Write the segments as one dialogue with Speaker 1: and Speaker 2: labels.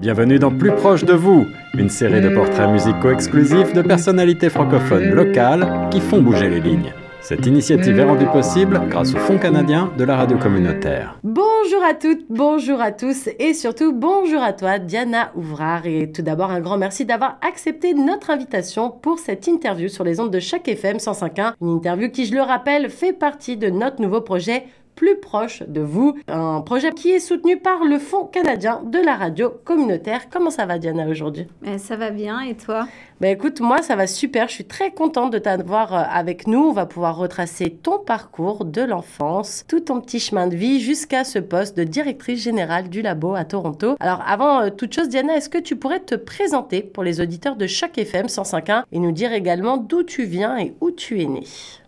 Speaker 1: Bienvenue dans Plus proche de vous, une série de portraits musicaux exclusifs de personnalités francophones locales qui font bouger les lignes. Cette initiative est rendue possible grâce au Fonds canadien de la radio communautaire.
Speaker 2: Bonjour à toutes, bonjour à tous et surtout bonjour à toi Diana Ouvrard et tout d'abord un grand merci d'avoir accepté notre invitation pour cette interview sur les ondes de chaque FM 105.1, une interview qui je le rappelle fait partie de notre nouveau projet plus proche de vous. Un projet qui est soutenu par le Fonds canadien de la radio communautaire. Comment ça va Diana aujourd'hui?
Speaker 3: Eh, Ça va bien et toi?
Speaker 2: Ben écoute, moi ça va super, je suis très contente de t'avoir euh, avec nous. On va pouvoir retracer ton parcours de l'enfance, tout ton petit chemin de vie jusqu'à ce poste de directrice générale du labo à Toronto. Alors avant euh, toute chose, Diana, est-ce que tu pourrais te présenter pour les auditeurs de chaque FM 105.1 et nous dire également d'où tu viens et où tu es née?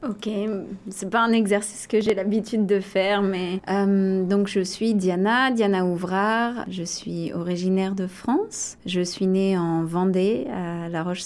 Speaker 3: Ok, c'est pas un exercice que j'ai l'habitude de faire, mais euh, donc je suis Diana, Diana Ouvrard. Je suis originaire de France. Je suis née en Vendée, à La Roche-sur-Yon.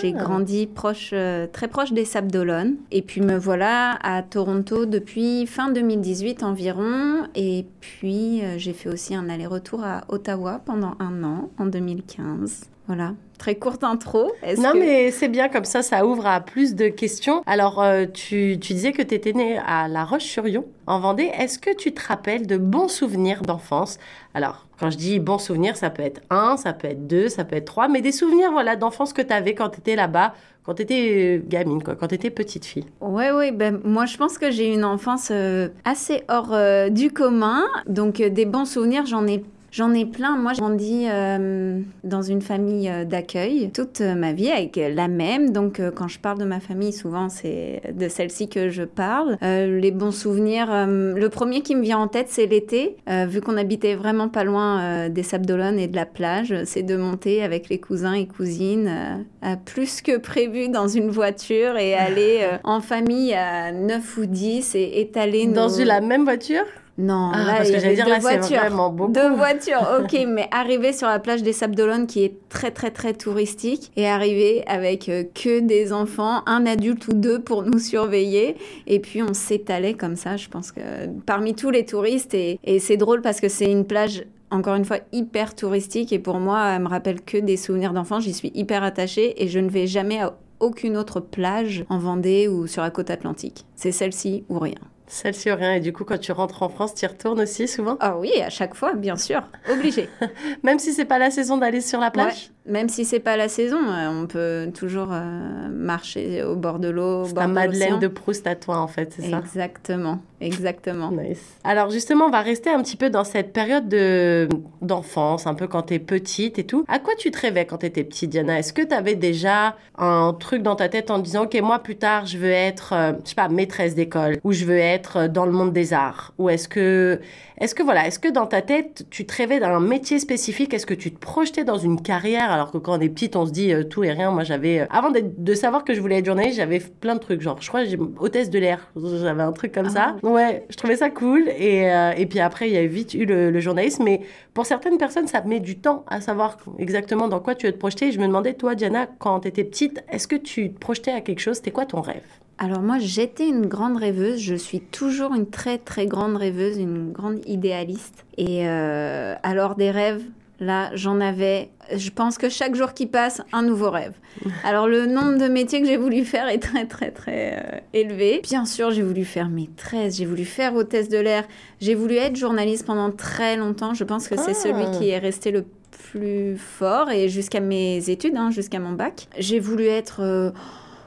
Speaker 3: J'ai ah. grandi proche, euh, très proche des Sables d'Olonne. Et puis me voilà à Toronto depuis fin 2018 environ. Et puis euh, j'ai fait aussi un aller-retour à Ottawa pendant un an, en 2015. Voilà, très courte intro.
Speaker 2: Non, mais c'est bien comme ça, ça ouvre à plus de questions. Alors, euh, tu, tu, disais que tu étais née à La Roche-sur-Yon, en Vendée. Est-ce que tu te rappelles de bons souvenirs d'enfance? Alors, quand je dis bons souvenirs, ça peut être un, ça peut être deux, ça peut être trois, mais des souvenirs voilà, d'enfance que tu avais quand tu étais là-bas, quand tu étais euh, gamine, quoi, quand tu étais petite fille.
Speaker 3: Oui, oui, ben, moi je pense que j'ai une enfance euh, assez hors du commun. Donc, des bons souvenirs, j'en ai J'en ai plein. Moi, j'ai grandi euh, dans une famille euh, d'accueil toute euh, ma vie avec la même. Donc, quand je parle de ma famille, souvent, c'est de celle-ci que je parle. les bons souvenirs, le premier qui me vient en tête, c'est l'été. vu qu'on habitait vraiment pas loin des Sables d'Olonne et de la plage, c'est de monter avec les cousins et cousines plus que prévu dans une voiture et aller en famille à 9 ou 10 et étaler
Speaker 2: Dans la même voiture?
Speaker 3: Non,
Speaker 2: ah, là, parce que j'allais dire là, c'est vraiment beaucoup.
Speaker 3: Deux voitures, ok, mais arriver sur la plage des Sables d'Olonne qui est très très très touristique et arriver avec euh, que des enfants, un adulte ou deux pour nous surveiller et puis on s'étalait comme ça, je pense que parmi tous les touristes et, et c'est drôle parce que c'est une plage encore une fois hyper touristique et pour moi, elle me rappelle que des souvenirs d'enfance, j'y suis hyper attachée et je ne vais jamais à aucune autre plage en Vendée ou sur la côte atlantique. C'est celle-ci ou rien.
Speaker 2: Celle-ci ou rien. Et du coup, quand tu rentres en France, tu y retournes aussi souvent?
Speaker 3: Ah oui, à chaque fois, bien sûr. Obligé.
Speaker 2: Même si c'est pas la saison d'aller sur la plage?
Speaker 3: Même si c'est pas la saison, euh, on peut toujours euh, marcher au bord de l'eau.
Speaker 2: C'est ta Madeleine de Proust à toi, en fait, c'est
Speaker 3: ça? Exactement, exactement.
Speaker 2: Nice. Alors justement, on va rester un petit peu dans cette période de d'enfance, un peu quand tu es petite et tout. À quoi tu te rêvais quand tu étais petite, Diana? Est-ce que tu avais déjà un truc dans ta tête en disant, ok, moi plus tard, je veux être, euh, je sais pas, maîtresse d'école, ou je veux être dans le monde des arts, ou est-ce que est-ce que voilà, est-ce que dans ta tête, tu te rêvais d'un métier spécifique? Est-ce que tu te projetais dans une carrière? Alors que quand on est petite, on se dit euh, tout et rien. Moi, j'avais euh, avant de savoir que je voulais être journaliste, j'avais plein de trucs. Genre, je crois hôtesse de l'air. J'avais un truc comme ça. Ah. Ouais, je trouvais ça cool. Et, euh, et puis après, il y a vite eu le, journalisme. Mais pour certaines personnes, ça met du temps à savoir exactement dans quoi tu veux te projeter. Et je me demandais, toi, Diana, quand tu étais petite, est-ce que tu te projetais à quelque chose? C'était quoi ton rêve?
Speaker 3: Alors moi, j'étais une grande rêveuse, je suis toujours une très très grande rêveuse, une grande idéaliste. Et euh, alors des rêves, là, j'en avais, je pense que chaque jour qui passe, un nouveau rêve. Alors le nombre de métiers que j'ai voulu faire est très très très euh, élevé. Bien sûr, j'ai voulu faire maîtresse, j'ai voulu faire hôtesse de l'air, j'ai voulu être journaliste pendant très longtemps. Je pense que c'est celui ah. qui est resté le plus fort et jusqu'à mes études, hein, jusqu'à mon bac. J'ai voulu être... Euh,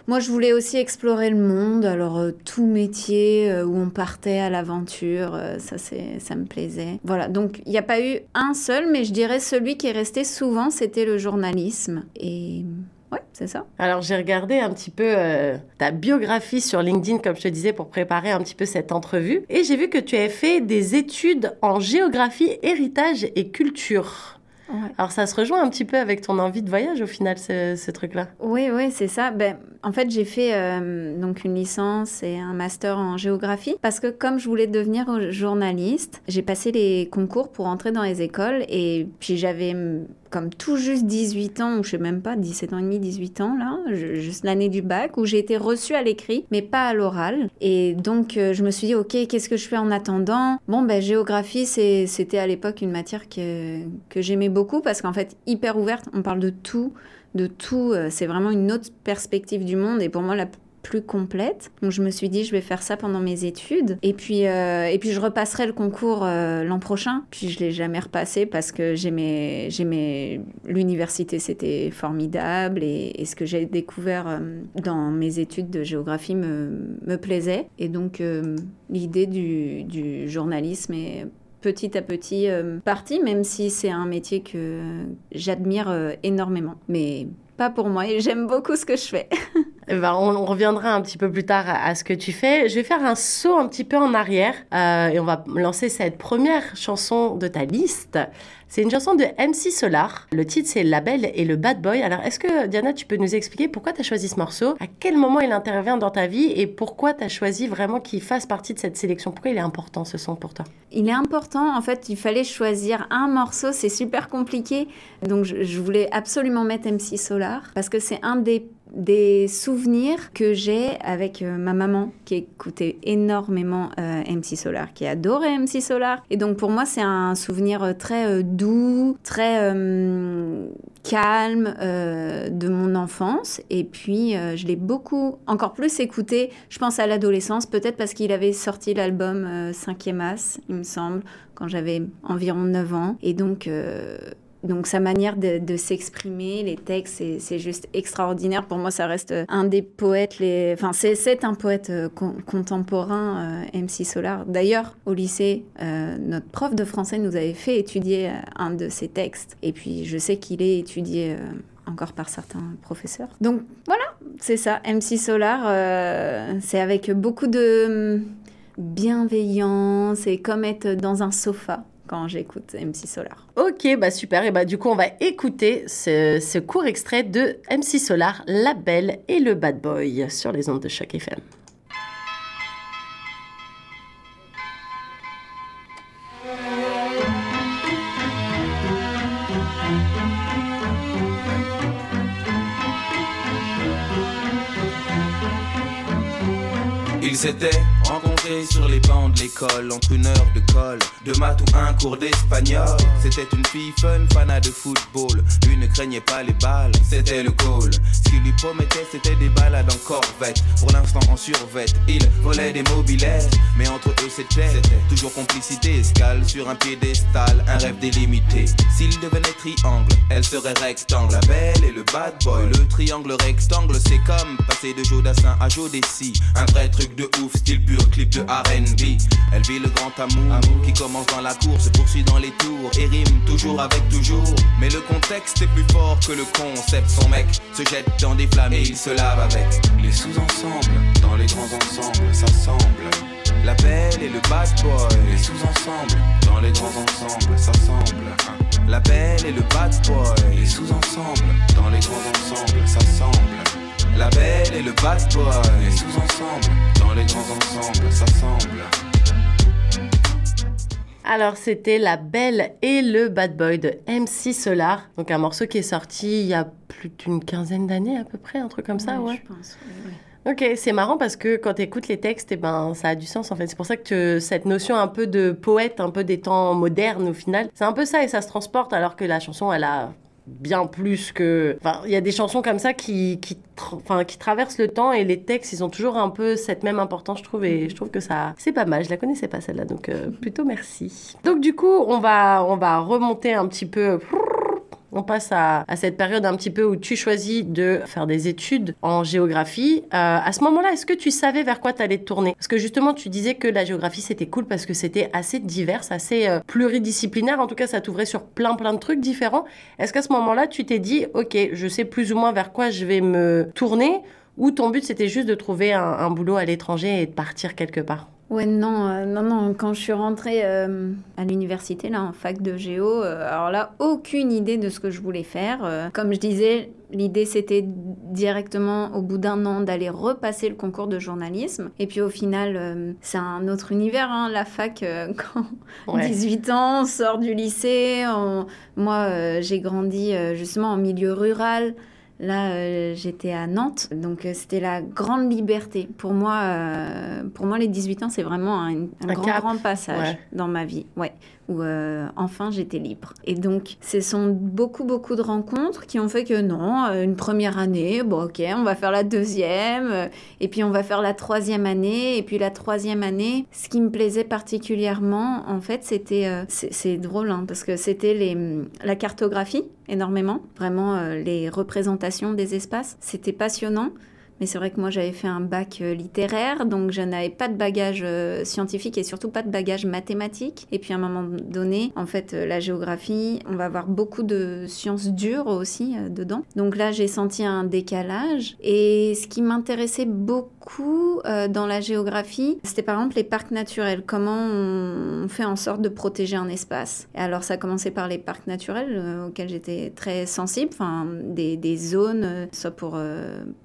Speaker 3: moi, je voulais aussi explorer le monde. Alors, euh, tout métier euh, où on partait à l'aventure, euh, ça, ça me plaisait. Voilà. Donc, il n'y a pas eu un seul, mais je dirais celui qui est resté souvent, c'était le journalisme. Et Ouais, c'est ça.
Speaker 2: Alors j'ai regardé un petit peu ta biographie sur LinkedIn, comme je te disais, pour préparer un petit peu cette entrevue. Et j'ai vu que tu avais fait des études en géographie, héritage et culture. Alors ça se rejoint un petit peu avec ton envie de voyage au final, ce, ce truc-là.
Speaker 3: Oui, oui, c'est ça. Ben, En fait, j'ai fait euh, donc une licence et un master en géographie parce que comme je voulais devenir journaliste, j'ai passé les concours pour entrer dans les écoles et puis j'avais comme tout juste 18 ans, ou je sais même pas, 17 ans et demi, 18 ans là, juste l'année du bac, où j'ai été reçue à l'écrit, mais pas à l'oral. Et donc euh, je me suis dit, ok, qu'est-ce que je fais en attendant? Bon, ben géographie, c'était à l'époque une matière que, que j'aimais beaucoup parce qu'en fait, hyper ouverte, on parle de tout de tout. Euh, c'est vraiment une autre perspective du monde et pour moi la plus complète. Donc je me suis dit je vais faire ça pendant mes études et puis euh, et puis je repasserai le concours euh, l'an prochain. Puis je l'ai jamais repassé parce que j'aimais j'aimais l'université c'était formidable et, ce que j'ai découvert dans mes études de géographie me, me plaisait et donc l'idée du, du journalisme est petit à petit euh, parti, même si c'est un métier que j'admire euh, énormément. Mais pas pour moi et j'aime beaucoup ce que je fais.
Speaker 2: Eh ben, on, reviendra un petit peu plus tard à, ce que tu fais. Je vais faire un saut un petit peu en arrière euh, et on va lancer cette première chanson de ta liste. C'est une chanson de MC Solar. Le titre, c'est La Belle et le Bad Boy. Alors, est-ce que, Diana, tu peux nous expliquer pourquoi tu as choisi ce morceau? À quel moment il intervient dans ta vie? Et pourquoi tu as choisi vraiment qu'il fasse partie de cette sélection? Pourquoi il est important, ce son, pour toi?
Speaker 3: Il est important. En fait, il fallait choisir un morceau. C'est super compliqué. Donc, je, je voulais absolument mettre MC Solar parce que c'est un des des souvenirs que j'ai avec euh, ma maman qui écoutait énormément euh, MC Solar, qui adorait MC Solar. Et donc pour moi, c'est un souvenir euh, très doux, très calme de mon enfance. Et puis je l'ai beaucoup, encore plus écouté, je pense à l'adolescence, peut-être parce qu'il avait sorti l'album 5e As, il me semble, quand j'avais environ 9 ans. Et donc donc sa manière de, s'exprimer, les textes, c'est juste extraordinaire. Pour moi, ça reste un des poètes, enfin c'est un poète euh, contemporain, euh, MC Solar. D'ailleurs, au lycée, euh, notre prof de français nous avait fait étudier un de ses textes. Et puis je sais qu'il est étudié encore par certains professeurs. Donc voilà, c'est ça. MC Solar, c'est avec beaucoup de hum, bienveillance et comme être dans un sofa quand j'écoute MC Solar.
Speaker 2: Ok, bah super. Et bah du coup, on va écouter ce, ce court extrait de MC Solar, La Belle et le Bad Boy sur les ondes de chaque FM.
Speaker 4: Ils s'étaient rencontrés sur les bancs de l'école entre une heure de colle, de maths ou un cours d'espagnol. C'était une fille fun, fana de football. Lui ne craignait pas les balles, c'était le goal. Ce qu'il lui promettait, c'était des balades en corvette. Pour l'instant en survette, il volait des mobilettes. Mais entre eux, c'était toujours complicité. Escale sur un piédestal, un rêve délimité. S'il devenait triangle, elle serait rectangle. La belle et le bad boy, le triangle rectangle, c'est comme passer de Jodassin à Jodessi. Un vrai truc de ouf, style pur clip de RB. Elle vit le grand amour, qui commence dans la course, se poursuit dans les tours et rime toujours avec toujours. Mais le contexte est plus fort que le concept. Son mec se jette dans des flammes et il se lave avec. Les sous-ensembles, dans les grands ensembles, s'assemblent. La belle et le bad boy, les sous-ensembles, dans les grands ensembles, s'assemblent. La belle et le bad boy, les sous-ensembles, dans les grands ensembles, s'assemblent. La belle et le bad boy, les sous-ensembles, dans les grands ensembles, s'assemblent.
Speaker 2: Alors c'était La Belle et le Bad Boy de MC Solar, donc un morceau qui est sorti il y a plus d'une quinzaine d'années à peu près, un truc comme ça, ouais.
Speaker 3: Je pense,
Speaker 2: Ok, c'est marrant parce que quand tu écoutes les textes, eh ben, ça a du sens en fait. C'est pour ça que cette notion un peu de poète, un peu des temps modernes au final, c'est un peu ça et ça se transporte alors que la chanson, elle a bien plus que... Enfin, il y a des chansons comme ça qui, qui, enfin, qui traversent le temps et les textes, ils ont toujours un peu cette même importance, je trouve, et je trouve que ça... C'est pas mal, je la connaissais pas celle-là, donc euh, plutôt merci. Donc du coup, on va, on va remonter un petit peu on passe à, cette période un petit peu où tu choisis de faire des études en géographie. Euh, à ce moment-là, est-ce que tu savais vers quoi tu allais te tourner? Parce que justement, tu disais que la géographie, c'était cool parce que c'était assez divers, assez euh, pluridisciplinaire. En tout cas, ça t'ouvrait sur plein, plein de trucs différents. Est-ce qu'à ce, moment-là, tu t'es dit, OK, je sais plus ou moins vers quoi je vais me tourner ou ton but, c'était juste de trouver un, boulot à l'étranger et de partir quelque part?
Speaker 3: Ouais, non, euh, non, non. Quand je suis rentrée euh, à l'université, là, en fac de géo, euh, alors là, aucune idée de ce que je voulais faire. comme je disais, l'idée c'était directement, au bout d'un an, d'aller repasser le concours de journalisme. Et puis au final, c'est un autre univers, hein, la fac, quand 18 ans, on sort du lycée. Moi, j'ai grandi justement en milieu rural. Là, euh, j'étais à Nantes, donc euh, c'était la grande liberté. Pour moi, euh, pour moi les 18 ans, c'est vraiment un, grand, grand passage dans ma vie. Ouais où enfin j'étais libre. Et donc, ce sont beaucoup, beaucoup de rencontres qui ont fait que non, une première année, bon, ok, on va faire la deuxième, et puis on va faire la troisième année, et puis la troisième année, ce qui me plaisait particulièrement, en fait, c'était, c'est drôle, hein, parce que c'était les, la cartographie énormément, vraiment les représentations des espaces, c'était passionnant. Mais c'est vrai que moi, j'avais fait un bac euh, littéraire, donc je n'avais pas de bagage euh, scientifique et surtout pas de bagage mathématique. Et puis à un moment donné, en fait, euh, la géographie, on va avoir beaucoup de sciences dures aussi dedans. Donc là, j'ai senti un décalage. Et ce qui m'intéressait beaucoup dans la géographie, c'était par exemple les parcs naturels. Comment on fait en sorte de protéger un espace? Et alors, ça a commencé par les parcs naturels auxquels j'étais très sensible, enfin, des, des zones, soit pour,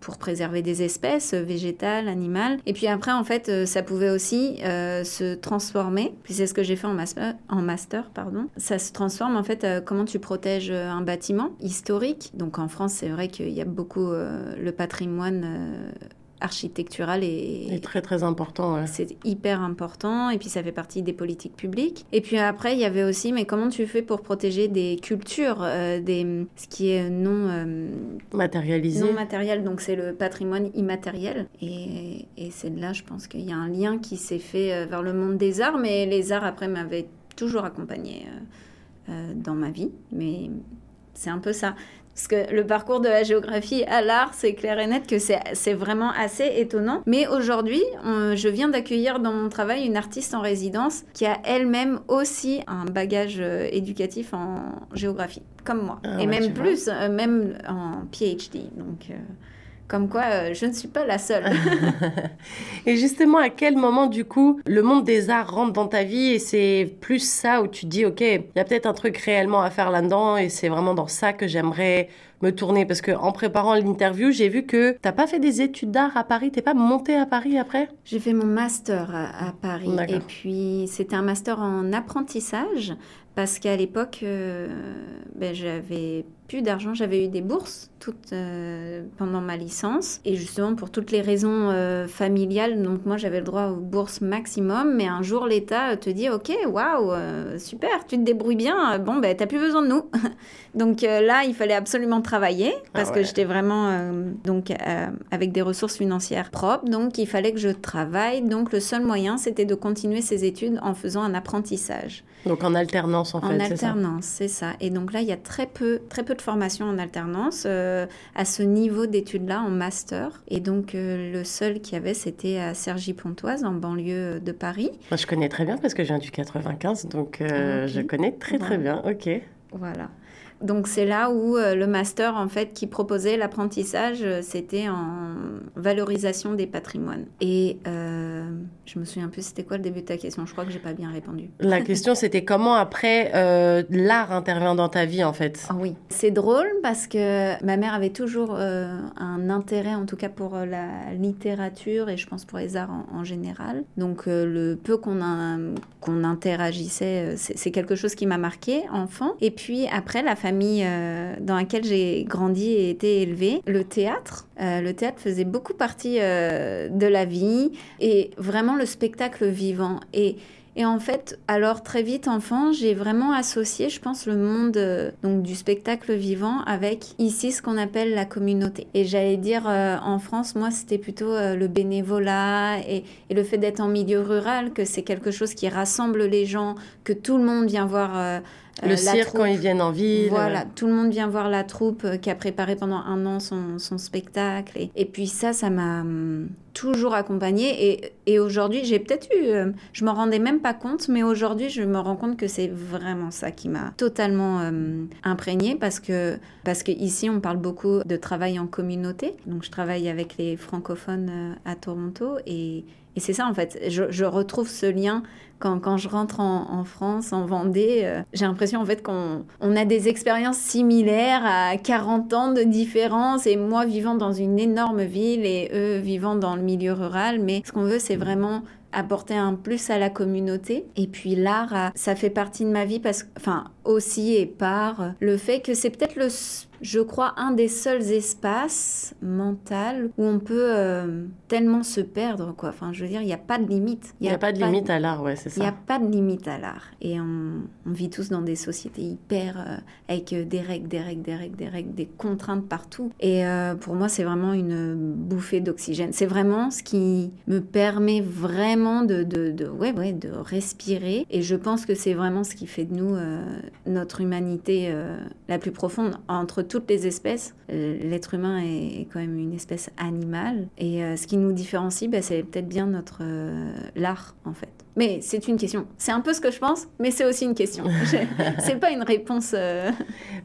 Speaker 3: pour préserver des espèces végétales, animales. Et puis après, en fait, euh, ça pouvait aussi euh, se transformer. Puis c'est ce que j'ai fait en master, en master, pardon. Ça se transforme en fait. Euh, comment tu protèges un bâtiment historique Donc en France, c'est vrai qu'il y a beaucoup le patrimoine architectural
Speaker 2: est, très très important.
Speaker 3: C'est hyper important et puis ça fait partie des politiques publiques. Et puis après, il y avait aussi, mais comment tu fais pour protéger des cultures, euh, des, ce qui est non euh,
Speaker 2: matérialisé
Speaker 3: Non matériel, donc c'est le patrimoine immatériel. Et, et c'est là, je pense qu'il y a un lien qui s'est fait euh, vers le monde des arts, mais les arts après m'avaient toujours accompagné dans ma vie. Mais c'est un peu ça. Parce que le parcours de la géographie à l'art, c'est clair et net que c'est vraiment assez étonnant. Mais aujourd'hui, je viens d'accueillir dans mon travail une artiste en résidence qui a elle-même aussi un bagage euh, éducatif en géographie, comme moi. Ah et même plus, euh, même en PhD. Donc. Euh, comme quoi, euh, je ne suis pas la seule.
Speaker 2: et justement, à quel moment, du coup, le monde des arts rentre dans ta vie et c'est plus ça où tu dis, OK, il y a peut-être un truc réellement à faire là-dedans et c'est vraiment dans ça que j'aimerais me tourner parce que en préparant l'interview, j'ai vu que t'as pas fait des études d'art à Paris, t'es pas monté à Paris après?
Speaker 3: J'ai fait mon master à, Paris et puis c'était un master en apprentissage parce qu'à l'époque, euh, ben, j'avais plus d'argent, j'avais eu des bourses toutes euh, pendant ma licence. Et justement pour toutes les raisons euh, familiales, donc moi j'avais le droit aux bourses maximum, mais un jour l'État te dit ok, waouh, super, tu te débrouilles bien, bon ben t'as plus besoin de nous. donc là il fallait absolument travailler parce ah que j'étais vraiment donc avec des ressources financières propres, donc il fallait que je travaille, donc le seul moyen c'était de continuer ces études en faisant un apprentissage.
Speaker 2: Donc en alternance en, fait.
Speaker 3: En alternance, c'est ça. Et donc là, il y a très peu, très peu de formations en alternance euh, à ce niveau d'études-là en master. Et donc euh, le seul qu'il y avait, c'était à Cergy-Pontoise, en banlieue de Paris.
Speaker 2: Moi, je connais très bien parce que je viens du 95, donc euh, je connais très très bien. Ok.
Speaker 3: Voilà. Donc c'est là où euh, le master en fait qui proposait l'apprentissage, euh, c'était en valorisation des patrimoines. Et euh, je me souviens plus c'était quoi le début de ta question. Je crois que j'ai pas bien répondu.
Speaker 2: La question c'était comment après l'art intervient dans ta vie en fait?
Speaker 3: Ah oui, c'est drôle parce que ma mère avait toujours un intérêt en tout cas pour la littérature et je pense pour les arts en, général. Donc le peu qu'on qu'on interagissait, c'est quelque chose qui m'a marqué enfant. Et puis après la famille euh, dans laquelle j'ai grandi et été élevée, le théâtre. Euh, le théâtre faisait beaucoup partie euh, de la vie et vraiment le spectacle vivant. Et et en fait, alors très vite enfant, j'ai vraiment associé, je pense, le monde donc du spectacle vivant avec ici ce qu'on appelle la communauté. Et j'allais dire en France, moi, c'était plutôt le bénévolat et, et le fait d'être en milieu rural, que c'est quelque chose qui rassemble les gens, que tout le monde vient voir
Speaker 2: le euh, cirque quand ils viennent en ville.
Speaker 3: Voilà, tout le monde vient voir la troupe euh, qui a préparé pendant un an son, spectacle. Et, puis ça, ça m'a hum, toujours accompagnée. Et, et aujourd'hui, j'ai peut-être eu, euh, je m'en rendais même pas compte, mais aujourd'hui, je me rends compte que c'est vraiment ça qui m'a totalement hum, imprégnée parce que, parce que ici, on parle beaucoup de travail en communauté. Donc, je travaille avec les francophones à Toronto et et c'est ça en fait, je, je retrouve ce lien quand, quand, je rentre en, France, en Vendée, euh, j'ai l'impression en fait qu'on on a des expériences similaires à 40 ans de différence et moi vivant dans une énorme ville et eux vivant dans le milieu rural. Mais ce qu'on veut, c'est vraiment apporter un plus à la communauté. Et puis l'art, ça fait partie de ma vie parce enfin, aussi et par le fait que c'est peut-être le je crois, un des seuls espaces mentaux où on peut euh, tellement se perdre, quoi. Enfin, je veux dire, il n'y a pas de limite.
Speaker 2: Il n'y a, pas de limite à l'art, ouais, c'est ça.
Speaker 3: Il n'y a pas de limite à l'art. Et on, on, vit tous dans des sociétés hyper... Euh, avec des règles, des règles, des règles, des règles, des contraintes partout. Et euh, pour moi, c'est vraiment une bouffée d'oxygène. C'est vraiment ce qui me permet vraiment de, de, de, ouais, ouais, de respirer. Et je pense que c'est vraiment ce qui fait de nous notre humanité la plus profonde. Entre toutes les espèces, euh, l'être humain est, quand même une espèce animale. Et euh, ce qui nous différencie, bah, c'est peut-être bien notre euh, l'art, en fait. Mais c'est une question. C'est un peu ce que je pense, mais c'est aussi une question. c'est pas une réponse.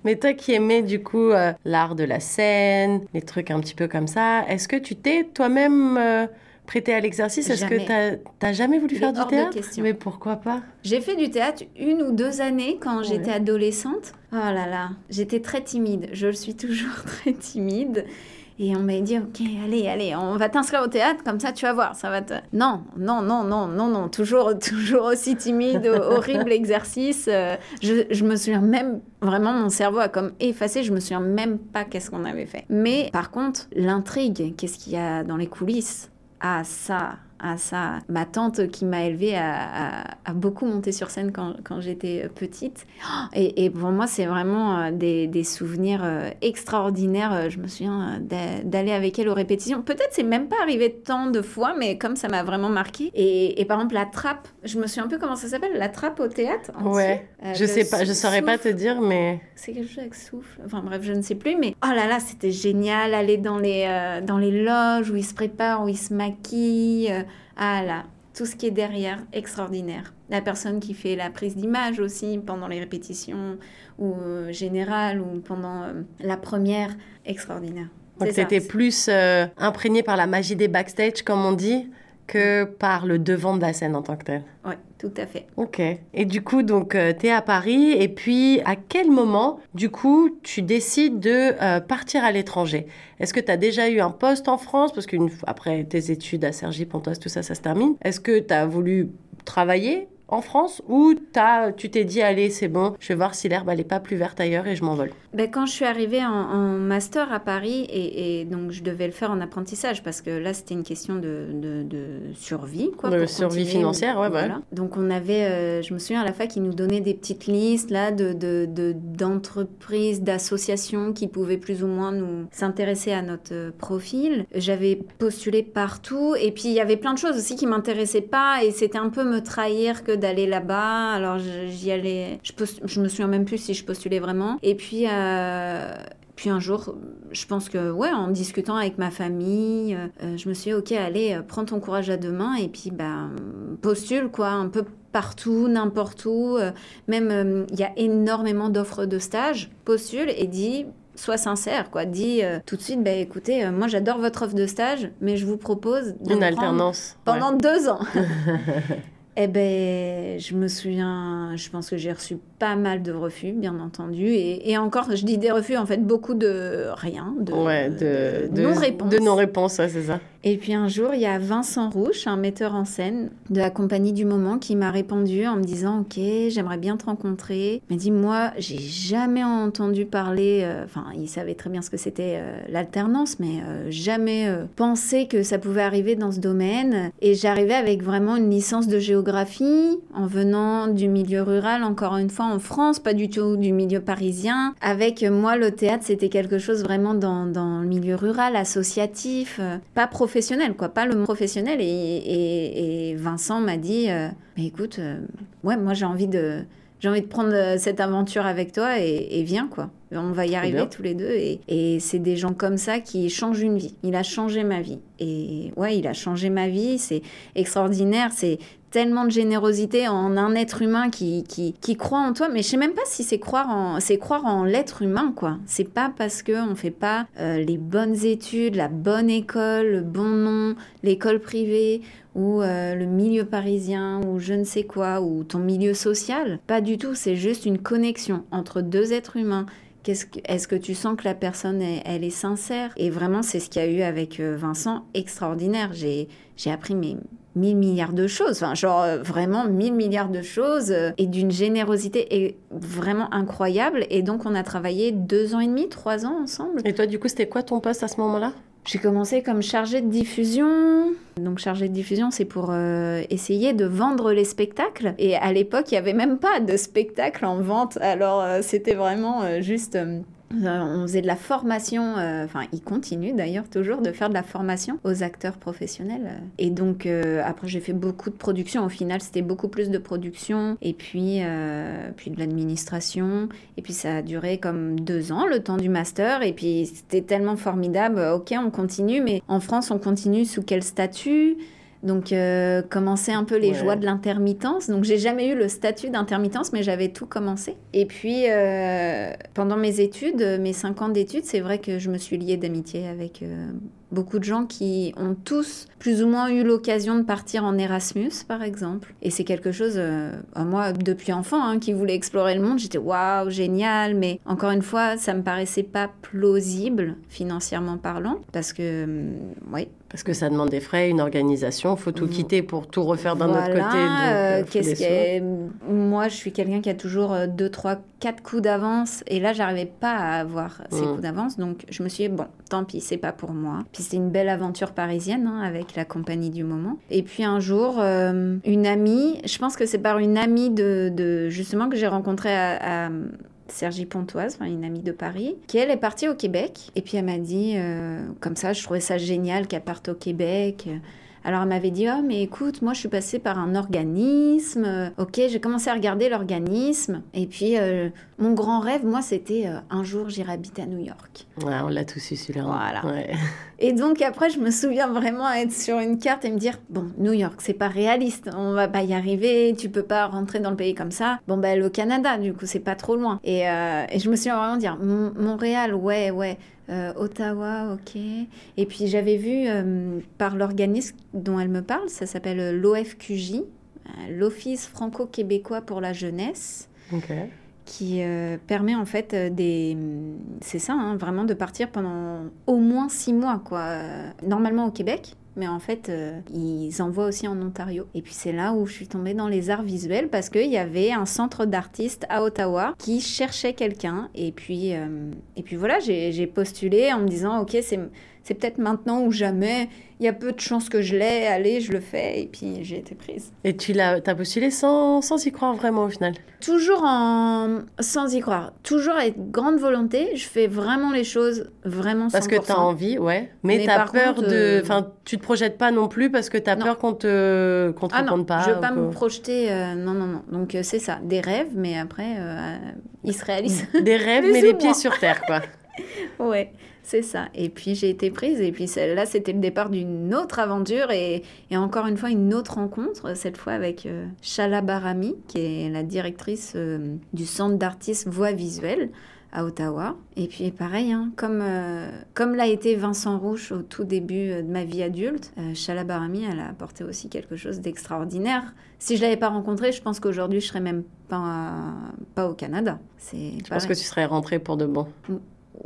Speaker 2: Mais toi qui aimais du coup l'art de la scène, les trucs un petit peu comme ça, est-ce que tu t'es toi-même prêté à l'exercice Est-ce que tu n'as jamais voulu faire du théâtre? Mais pourquoi pas?
Speaker 3: J'ai fait du théâtre une ou deux années quand j'étais adolescente. Oh là là, j'étais très timide. Je le suis toujours très timide. Et on m'a dit, ok, allez, allez, on va t'inscrire au théâtre, comme ça tu vas voir, ça va te... Non, non, non, non, non, non, toujours, toujours aussi timide, horrible exercice. Euh, je, je me souviens même, vraiment, mon cerveau a comme effacé, je me souviens même pas qu'est-ce qu'on avait fait. Mais par contre, l'intrigue, qu'est-ce qu'il y a dans les coulisses? Ah ça, à ça. Ma tante qui m'a élevée a, beaucoup monté sur scène quand, j'étais petite. Et, pour moi, c'est vraiment euh, des, souvenirs euh, extraordinaires. Euh, je me souviens d'aller avec elle aux répétitions. Peut-être c'est même pas arrivé tant de fois, mais comme ça m'a vraiment marqué. Et, par exemple, la trappe, je me souviens un peu comment ça s'appelle, la trappe au théâtre.
Speaker 2: Ouais, je sais pas, je saurais pas te dire, mais...
Speaker 3: C'est quelque chose avec souffle. Enfin bref, je ne sais plus, mais oh là là, c'était génial. Aller dans les, dans les loges où ils se préparent, où ils se maquillent. Ah là, tout ce qui est derrière, extraordinaire. La personne qui fait la prise d'image aussi pendant les répétitions ou euh, générales ou pendant euh, la première, extraordinaire.
Speaker 2: Donc c'était plus euh, imprégné par la magie des backstage, comme on dit, que par le devant de la scène en tant que tel.
Speaker 3: Oui, tout à fait.
Speaker 2: Ok. Et du coup, donc, euh, tu es à Paris. Et puis, à quel moment, du coup, tu décides de euh, partir à l'étranger? Est-ce que tu as déjà eu un poste en France? Parce qu'après tes études à Sergi, Pontoise, tout ça, ça se termine. Est-ce que tu as voulu travailler? En France ou as, tu t'es dit allez c'est bon je vais voir si l'herbe elle est pas plus verte ailleurs et je m'envole.
Speaker 3: Ben, quand je suis arrivée en, master à Paris et, donc je devais le faire en apprentissage parce que là c'était une question de, de, survie quoi
Speaker 2: de survie financière ouais
Speaker 3: voilà. donc on avait euh, je me souviens à la fac ils nous donnaient des petites listes là de d'entreprises d'associations qui pouvaient plus ou moins nous s'intéresser à notre euh, profil. J'avais postulé partout et puis il y avait plein de choses aussi qui m'intéressaient pas et c'était un peu me trahir que d'aller là-bas. Alors j'y allais, je, je me souviens même plus si je postulais vraiment. Et puis, euh, puis un jour, je pense que, ouais, en discutant avec ma famille, euh, je me suis dit, ok, allez, euh, prends ton courage à deux mains et puis, bah, postule, quoi, un peu partout, n'importe où. même, il y a énormément d'offres de stage. Postule et dis, sois sincère, quoi. Dis tout de suite, bah, écoutez, moi j'adore votre offre de stage, mais je vous propose
Speaker 2: une alternance
Speaker 3: pendant deux ans. Eh ben, je me souviens, je pense que j'ai reçu pas mal de refus, bien entendu. Et, encore, je dis des refus, en fait, beaucoup de rien, de,
Speaker 2: de, non-réponse. De non-réponse, c'est ça.
Speaker 3: Et puis un jour, il y a Vincent Rouche, un metteur en scène de la compagnie du moment, qui m'a répondu en me disant Ok, j'aimerais bien te rencontrer. Il m'a dit Moi, j'ai jamais entendu parler, euh, enfin, il savait très bien ce que c'était euh, l'alternance, mais euh, jamais pensé que ça pouvait arriver dans ce domaine. Et j'arrivais avec vraiment une licence de géographie, en venant du milieu rural, encore une fois en France, pas du tout du milieu parisien. Avec moi, le théâtre, c'était quelque chose vraiment dans, dans le milieu rural, associatif, pas professionnel professionnel, quoi, pas le professionnel. Et, et, Vincent m'a dit, euh, mais écoute, euh, ouais, moi j'ai envie de, j'ai envie de prendre euh, cette aventure avec toi et, viens, quoi. On va y arriver tous les deux. Et, et c'est des gens comme ça qui changent une vie. Il a changé ma vie. Et ouais, il a changé ma vie. C'est extraordinaire. C'est tellement de générosité en un être humain qui, qui, qui croit en toi. Mais je sais même pas si c'est croire en, c'est croire en l'être humain, quoi. C'est pas parce que on fait pas euh, les bonnes études, la bonne école, le bon nom, l'école privée ou euh, le milieu parisien ou je ne sais quoi ou ton milieu social. Pas du tout. C'est juste une connexion entre deux êtres humains est-ce que tu sens que la personne, elle, est sincère? Et vraiment, c'est ce qu'il y a eu avec euh, Vincent, extraordinaire. J'ai appris mes mille milliards de choses, enfin genre euh, vraiment mille milliards de choses euh, et d'une générosité vraiment incroyable. Et donc on a travaillé deux ans et demi, trois ans ensemble.
Speaker 2: Et toi, du coup, c'était quoi ton poste à ce moment-là?
Speaker 3: J'ai commencé comme chargée de diffusion. Donc chargée de diffusion, c'est pour euh, essayer de vendre les spectacles. Et à l'époque, il n'y avait même pas de spectacle en vente. Alors euh, c'était vraiment euh, juste on faisait de la formation, euh, enfin, il continue d'ailleurs toujours de faire de la formation aux acteurs professionnels. Et donc, euh, après, j'ai fait beaucoup de production. Au final, c'était beaucoup plus de production et puis, puis de l'administration. Et puis, ça a duré comme deux ans, le temps du master. Et puis, c'était tellement formidable. Ok, on continue, mais en France, on continue sous quel statut? Donc, euh, commencer un peu les joies de l'intermittence. Donc, j'ai jamais eu le statut d'intermittence, mais j'avais tout commencé. Et puis, euh, pendant mes études, mes cinq ans d'études, c'est vrai que je me suis liée d'amitié avec euh, beaucoup de gens qui ont tous plus ou moins eu l'occasion de partir en Erasmus, par exemple. Et c'est quelque chose, euh, moi, depuis enfant, hein, qui voulait explorer le monde, j'étais waouh, génial, mais encore une fois, ça me paraissait pas plausible, financièrement parlant, parce que, oui.
Speaker 2: Parce que ça demande des frais, une organisation, faut tout quitter pour tout refaire d'un autre côté.
Speaker 3: Euh, qu'est-ce que... Moi, je suis quelqu'un qui a toujours euh, deux, trois, quatre coups d'avance, et là, j'arrivais pas à avoir ces mmh. coups d'avance, donc je me suis dit, bon, tant pis, c'est pas pour moi. Puis c'était une belle aventure parisienne hein, avec la compagnie du moment. Et puis un jour, euh, une amie, je pense que c'est par une amie de, justement que j'ai rencontré à, Sergi Pontoise, une amie de Paris, qui elle est partie au Québec. Et puis elle m'a dit, euh, comme ça, je trouvais ça génial qu'elle parte au Québec. Alors elle m'avait dit, oh mais écoute, moi je suis passée par un organisme. Ok, j'ai commencé à regarder l'organisme. Et puis euh, mon grand rêve, moi, c'était euh, un jour j'irai habiter à New York.
Speaker 2: Ouais, on l'a tous eu celui-là.
Speaker 3: Voilà. Et donc après, je me souviens vraiment être sur une carte et me dire, bon, New York, c'est pas réaliste. On va pas y arriver. Tu peux pas rentrer dans le pays comme ça. Bon, ben le Canada, du coup, c'est pas trop loin. Et, euh, et je me souviens vraiment dire, Montréal, ouais, ouais. Euh, Ottawa, ok. Et puis j'avais vu euh, par l'organisme dont elle me parle, ça s'appelle l'OFQJ, euh, l'Office franco-québécois pour la jeunesse. qui permet en fait des... C'est ça, hein, vraiment de partir pendant au moins six mois, quoi. Normalement au Québec, mais en fait, euh, ils envoient aussi en Ontario. Et puis c'est là où je suis tombée dans les arts visuels parce qu'il y avait un centre d'artistes à Ottawa qui cherchait quelqu'un. Et puis, euh, et puis voilà, j'ai postulé en me disant, ok, c'est c'est peut-être maintenant ou jamais. Il y a peu de chances que je l'ai. Allez, je le fais. Et puis, j'ai été prise.
Speaker 2: Et tu l'as as postulé sans, sans y croire vraiment au final?
Speaker 3: Toujours en... sans y croire. Toujours avec grande volonté. Je fais vraiment les choses vraiment
Speaker 2: Parce que tu as envie, ouais. Mais, tu as peur de... Euh, enfin, tu te projettes pas non plus parce que tu as peur qu'on te, qu te ah
Speaker 3: non,
Speaker 2: pas.
Speaker 3: Je veux pas me projeter. Euh, non, non, non. Donc, euh, c'est ça. Des rêves, mais après, ils se réalisent.
Speaker 2: Des rêves, mais les pieds sur terre, quoi.
Speaker 3: ouais. C'est ça. Et puis j'ai été prise. Et puis là, c'était le départ d'une autre aventure et, encore une fois, une autre rencontre, cette fois avec euh, Shala Barami, qui est la directrice euh, du Centre d'artistes voix visuelle à Ottawa. Et puis pareil, hein, comme, euh, comme l'a été Vincent Rouche au tout début de ma vie adulte, Shala Barami, elle a apporté aussi quelque chose d'extraordinaire. Si je l'avais pas rencontré, je pense qu'aujourd'hui, je serais même pas, pas au Canada.
Speaker 2: Je pense que tu serais rentrée pour de bon?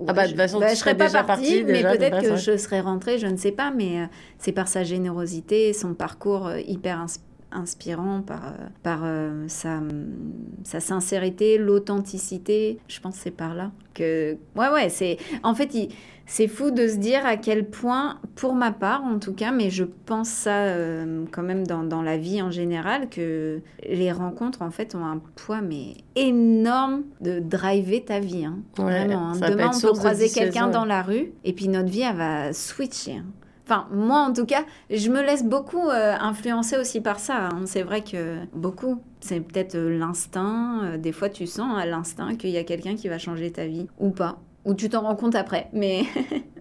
Speaker 3: Ah bah de toute façon, bah, je serais pas partie, mais peut-être que je serais rentrée, je ne sais pas, mais euh, c'est par sa générosité, son parcours euh, hyper inspirant, par, euh, par sa, sa sincérité, l'authenticité. Je pense que c'est par là que... Ouais, ouais, c'est... En fait, il c'est fou de se dire à quel point, pour ma part en tout cas, mais je pense ça euh, quand même dans, la vie en général, que les rencontres en fait ont un poids mais énorme de driver ta vie. Hein. Vraiment. Hein. Demain, on peut croiser quelqu'un dans la rue et puis notre vie, elle va switcher. Hein. Enfin, moi en tout cas, je me laisse beaucoup euh, influencer aussi par ça. C'est vrai que beaucoup. C'est peut-être euh, l'instinct. des fois, tu sens à l'instinct qu'il y a quelqu'un qui va changer ta vie ou pas. Ou tu t'en rends compte après. Mais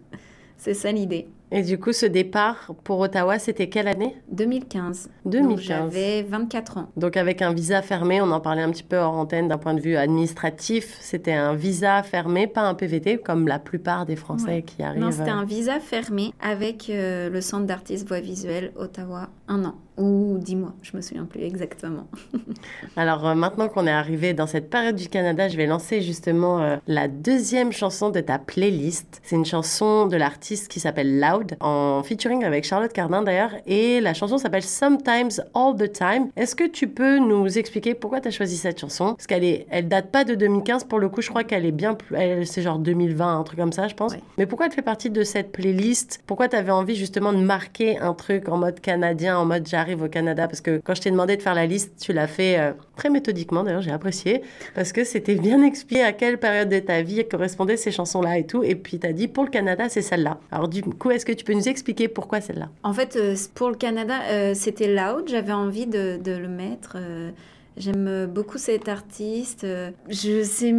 Speaker 3: c'est ça l'idée.
Speaker 2: Et du coup, ce départ pour Ottawa, c'était quelle année?
Speaker 3: 2015.
Speaker 2: 2015.
Speaker 3: Donc j'avais 24 ans.
Speaker 2: Donc avec un visa fermé, on en parlait un petit peu hors antenne d'un point de vue administratif, c'était un visa fermé, pas un PVT comme la plupart des Français
Speaker 3: Ouais.
Speaker 2: qui arrivent.
Speaker 3: Non, c'était
Speaker 2: euh,
Speaker 3: un visa fermé avec euh, le Centre d'artistes voix visuelle Ottawa. Un an. Ou dix mois, je me souviens plus exactement.
Speaker 2: Alors euh, maintenant qu'on est arrivé dans cette période du Canada, je vais lancer justement euh, la deuxième chanson de ta playlist. C'est une chanson de l'artiste qui s'appelle Loud, en featuring avec Charlotte Cardin d'ailleurs, et la chanson s'appelle Sometimes All the Time. Est-ce que tu peux nous expliquer pourquoi tu as choisi cette chanson? Parce qu'elle est, elle date pas de 2015 pour le coup, je crois qu'elle est bien plus, c'est genre 2020, un truc comme ça, je pense.
Speaker 3: Ouais.
Speaker 2: Mais pourquoi elle fait partie de cette playlist? Pourquoi tu avais envie justement de marquer un truc en mode canadien, en mode j'arrive au Canada Parce que quand je t'ai demandé de faire la liste, tu l'as fait euh, très méthodiquement, d'ailleurs j'ai apprécié, parce que c'était bien expliqué à quelle période de ta vie correspondaient ces chansons-là et tout. Et puis tu as dit pour le Canada, c'est celle-là. Alors du coup, est-ce que tu peux nous expliquer pourquoi celle-là?
Speaker 3: En fait, euh, pour le Canada, euh, c'était Loud. J'avais envie de, le mettre. euh, J'aime beaucoup cet artiste. Je sais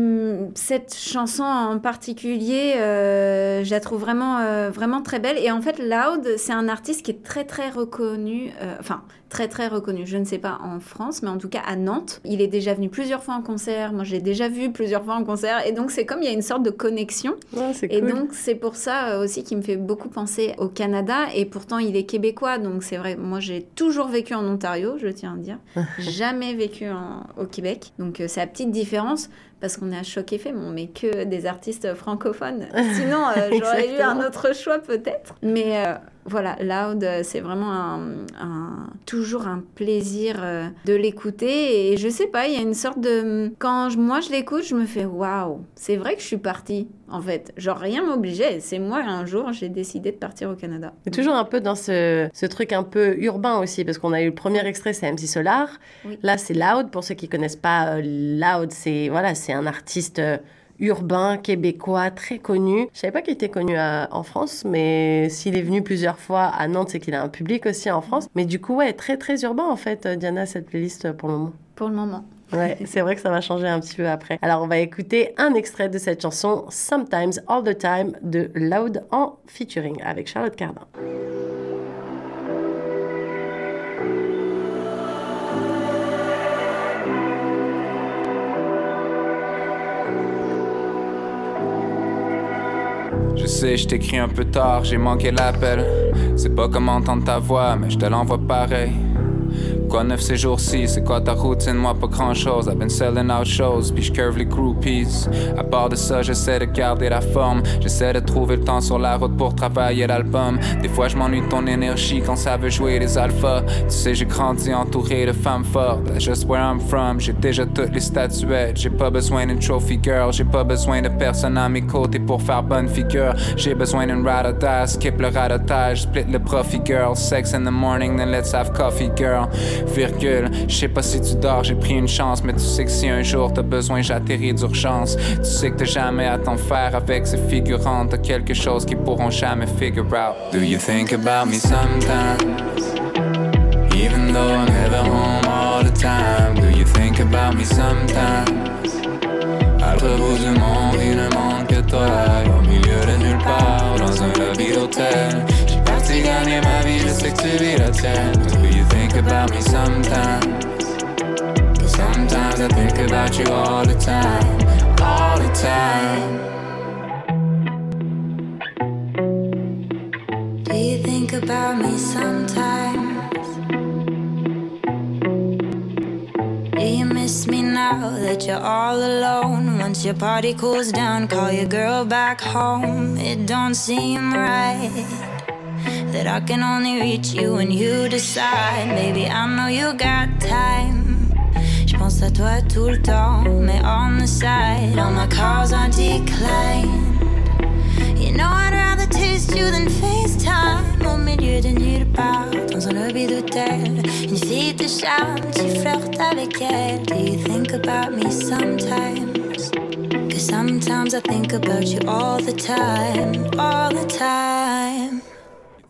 Speaker 3: cette chanson en particulier, euh, je la trouve vraiment euh, vraiment très belle. Et en fait, Loud, c'est un artiste qui est très très reconnu. euh, enfin, très très reconnu. Je ne sais pas en France, mais en tout cas à Nantes, il est déjà venu plusieurs fois en concert. Moi, je l'ai déjà vu plusieurs fois en concert. Et donc, c'est comme il y a une sorte de connexion.
Speaker 2: Ouais, C'est
Speaker 3: Et
Speaker 2: cool.
Speaker 3: donc, c'est pour ça euh, aussi qu'il me fait beaucoup penser au Canada. Et pourtant, il est québécois. Donc, c'est vrai, moi, j'ai toujours vécu en Ontario, je tiens à dire. Jamais vécu en- au Québec. Donc, euh, c'est la petite différence. Parce qu'on est à Choc FM, on met que des artistes francophones. Sinon, euh, j'aurais eu un autre choix peut-être. Mais euh, voilà, Loud, euh, c'est vraiment un, un- toujours un plaisir euh, de l'écouter. Et je sais pas, il y a une sorte de... Quand je- moi je l'écoute, je me fais waouh, c'est vrai que je suis partie, en fait. Genre, rien m'obligeait. C'est moi, un jour, j'ai décidé de partir au Canada.
Speaker 2: Toujours un peu dans ce, ce truc un peu urbain aussi, parce qu'on a eu le premier extrait, c'est MC Solar.
Speaker 3: Oui.
Speaker 2: Là, c'est Loud. Pour ceux qui connaissent pas euh, Loud, c'est voilà, c'est un artiste urbain québécois très connu. Je savais pas qu'il était connu à- en France, mais s'il est venu plusieurs fois à Nantes, c'est qu'il a un public aussi en France. Mais du coup, ouais, très très urbain en fait, euh, Diana, cette playlist euh, pour le moment.
Speaker 3: Pour le moment.
Speaker 2: Ouais, c'est vrai que ça va changer un petit peu après. Alors, on va écouter un extrait de cette chanson, Sometimes All the Time, de Loud en featuring avec Charlotte Cardin.
Speaker 5: Je sais, je t'écris un peu tard, j'ai manqué l'appel. C'est pas comment entendre ta voix, mais je te l'envoie pareil. Quoi neuf ces jours-ci, c'est quoi ta routine? Moi, pas grand-chose. I've been selling out shows, puis je curve les groupies. À part de ça, j'essaie de garder la forme. J'essaie de trouver le temps sur la route pour travailler l'album. Des fois, je m'ennuie ton énergie quand ça veut jouer les alphas. Tu sais, j'ai grandi entouré de femmes fortes. That's just where I'm from. J'ai déjà toutes les statuettes. J'ai pas besoin d'une trophy girl. J'ai pas besoin de personne à mes côtés pour faire bonne figure. J'ai besoin d'une ride. Skip le radotage, split le profit girl. Sex in the morning, then let's have coffee girl. Virgule, je sais pas si tu dors, j'ai pris une chance, mais tu sais que si un jour t'as besoin, j'atterris d'urgence. Tu sais que t'as jamais à t'en faire avec ces figurantes. T'as quelque chose qu'ils pourront jamais figure out. Do you think about me sometimes? Even though I'm never home all the time. Do you think about me sometimes? À l'autre du monde, il ne manque que toi. Au milieu de nulle part, dans un lobby d'hôtel. Tu vis la tienne. Do you think about me sometimes? Sometimes I think about you all the time, all the time.
Speaker 6: Do you think about me sometimes? Do you miss me now that you're all alone? Once your party cools down, call your girl back home. It don't seem right that I can only reach you when you decide. Maybe I know you got time. Je pense à toi tout le temps, mais on the side, all my calls are declined. You know I'd rather taste you than FaceTime Au milieu de nulle part, dans un lobby d'hôtel Une fille te charme, tu flirtes avec elle Do you think about me sometimes? Cause sometimes I think about you all the time All the time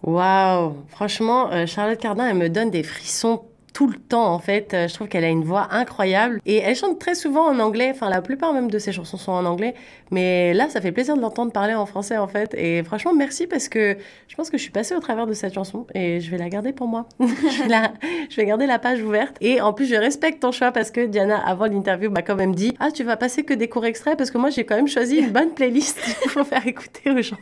Speaker 2: Waouh Franchement, euh, Charlotte Cardin, elle me donne des frissons tout le temps en fait. Euh, Je trouve qu'elle a une voix incroyable et elle chante très souvent en anglais. Enfin, la plupart même de ses chansons sont en anglais. Mais là, ça fait plaisir de l'entendre parler en français en fait. Et franchement, merci parce que je pense que je suis passée au travers de cette chanson et je vais la garder pour moi. je, vais je vais garder la page ouverte. Et en plus, je respecte ton choix parce que Diana, avant l'interview, m'a quand même dit Ah, tu vas passer que des courts extraits parce que moi, j'ai quand même choisi une bonne playlist pour faire écouter aux gens.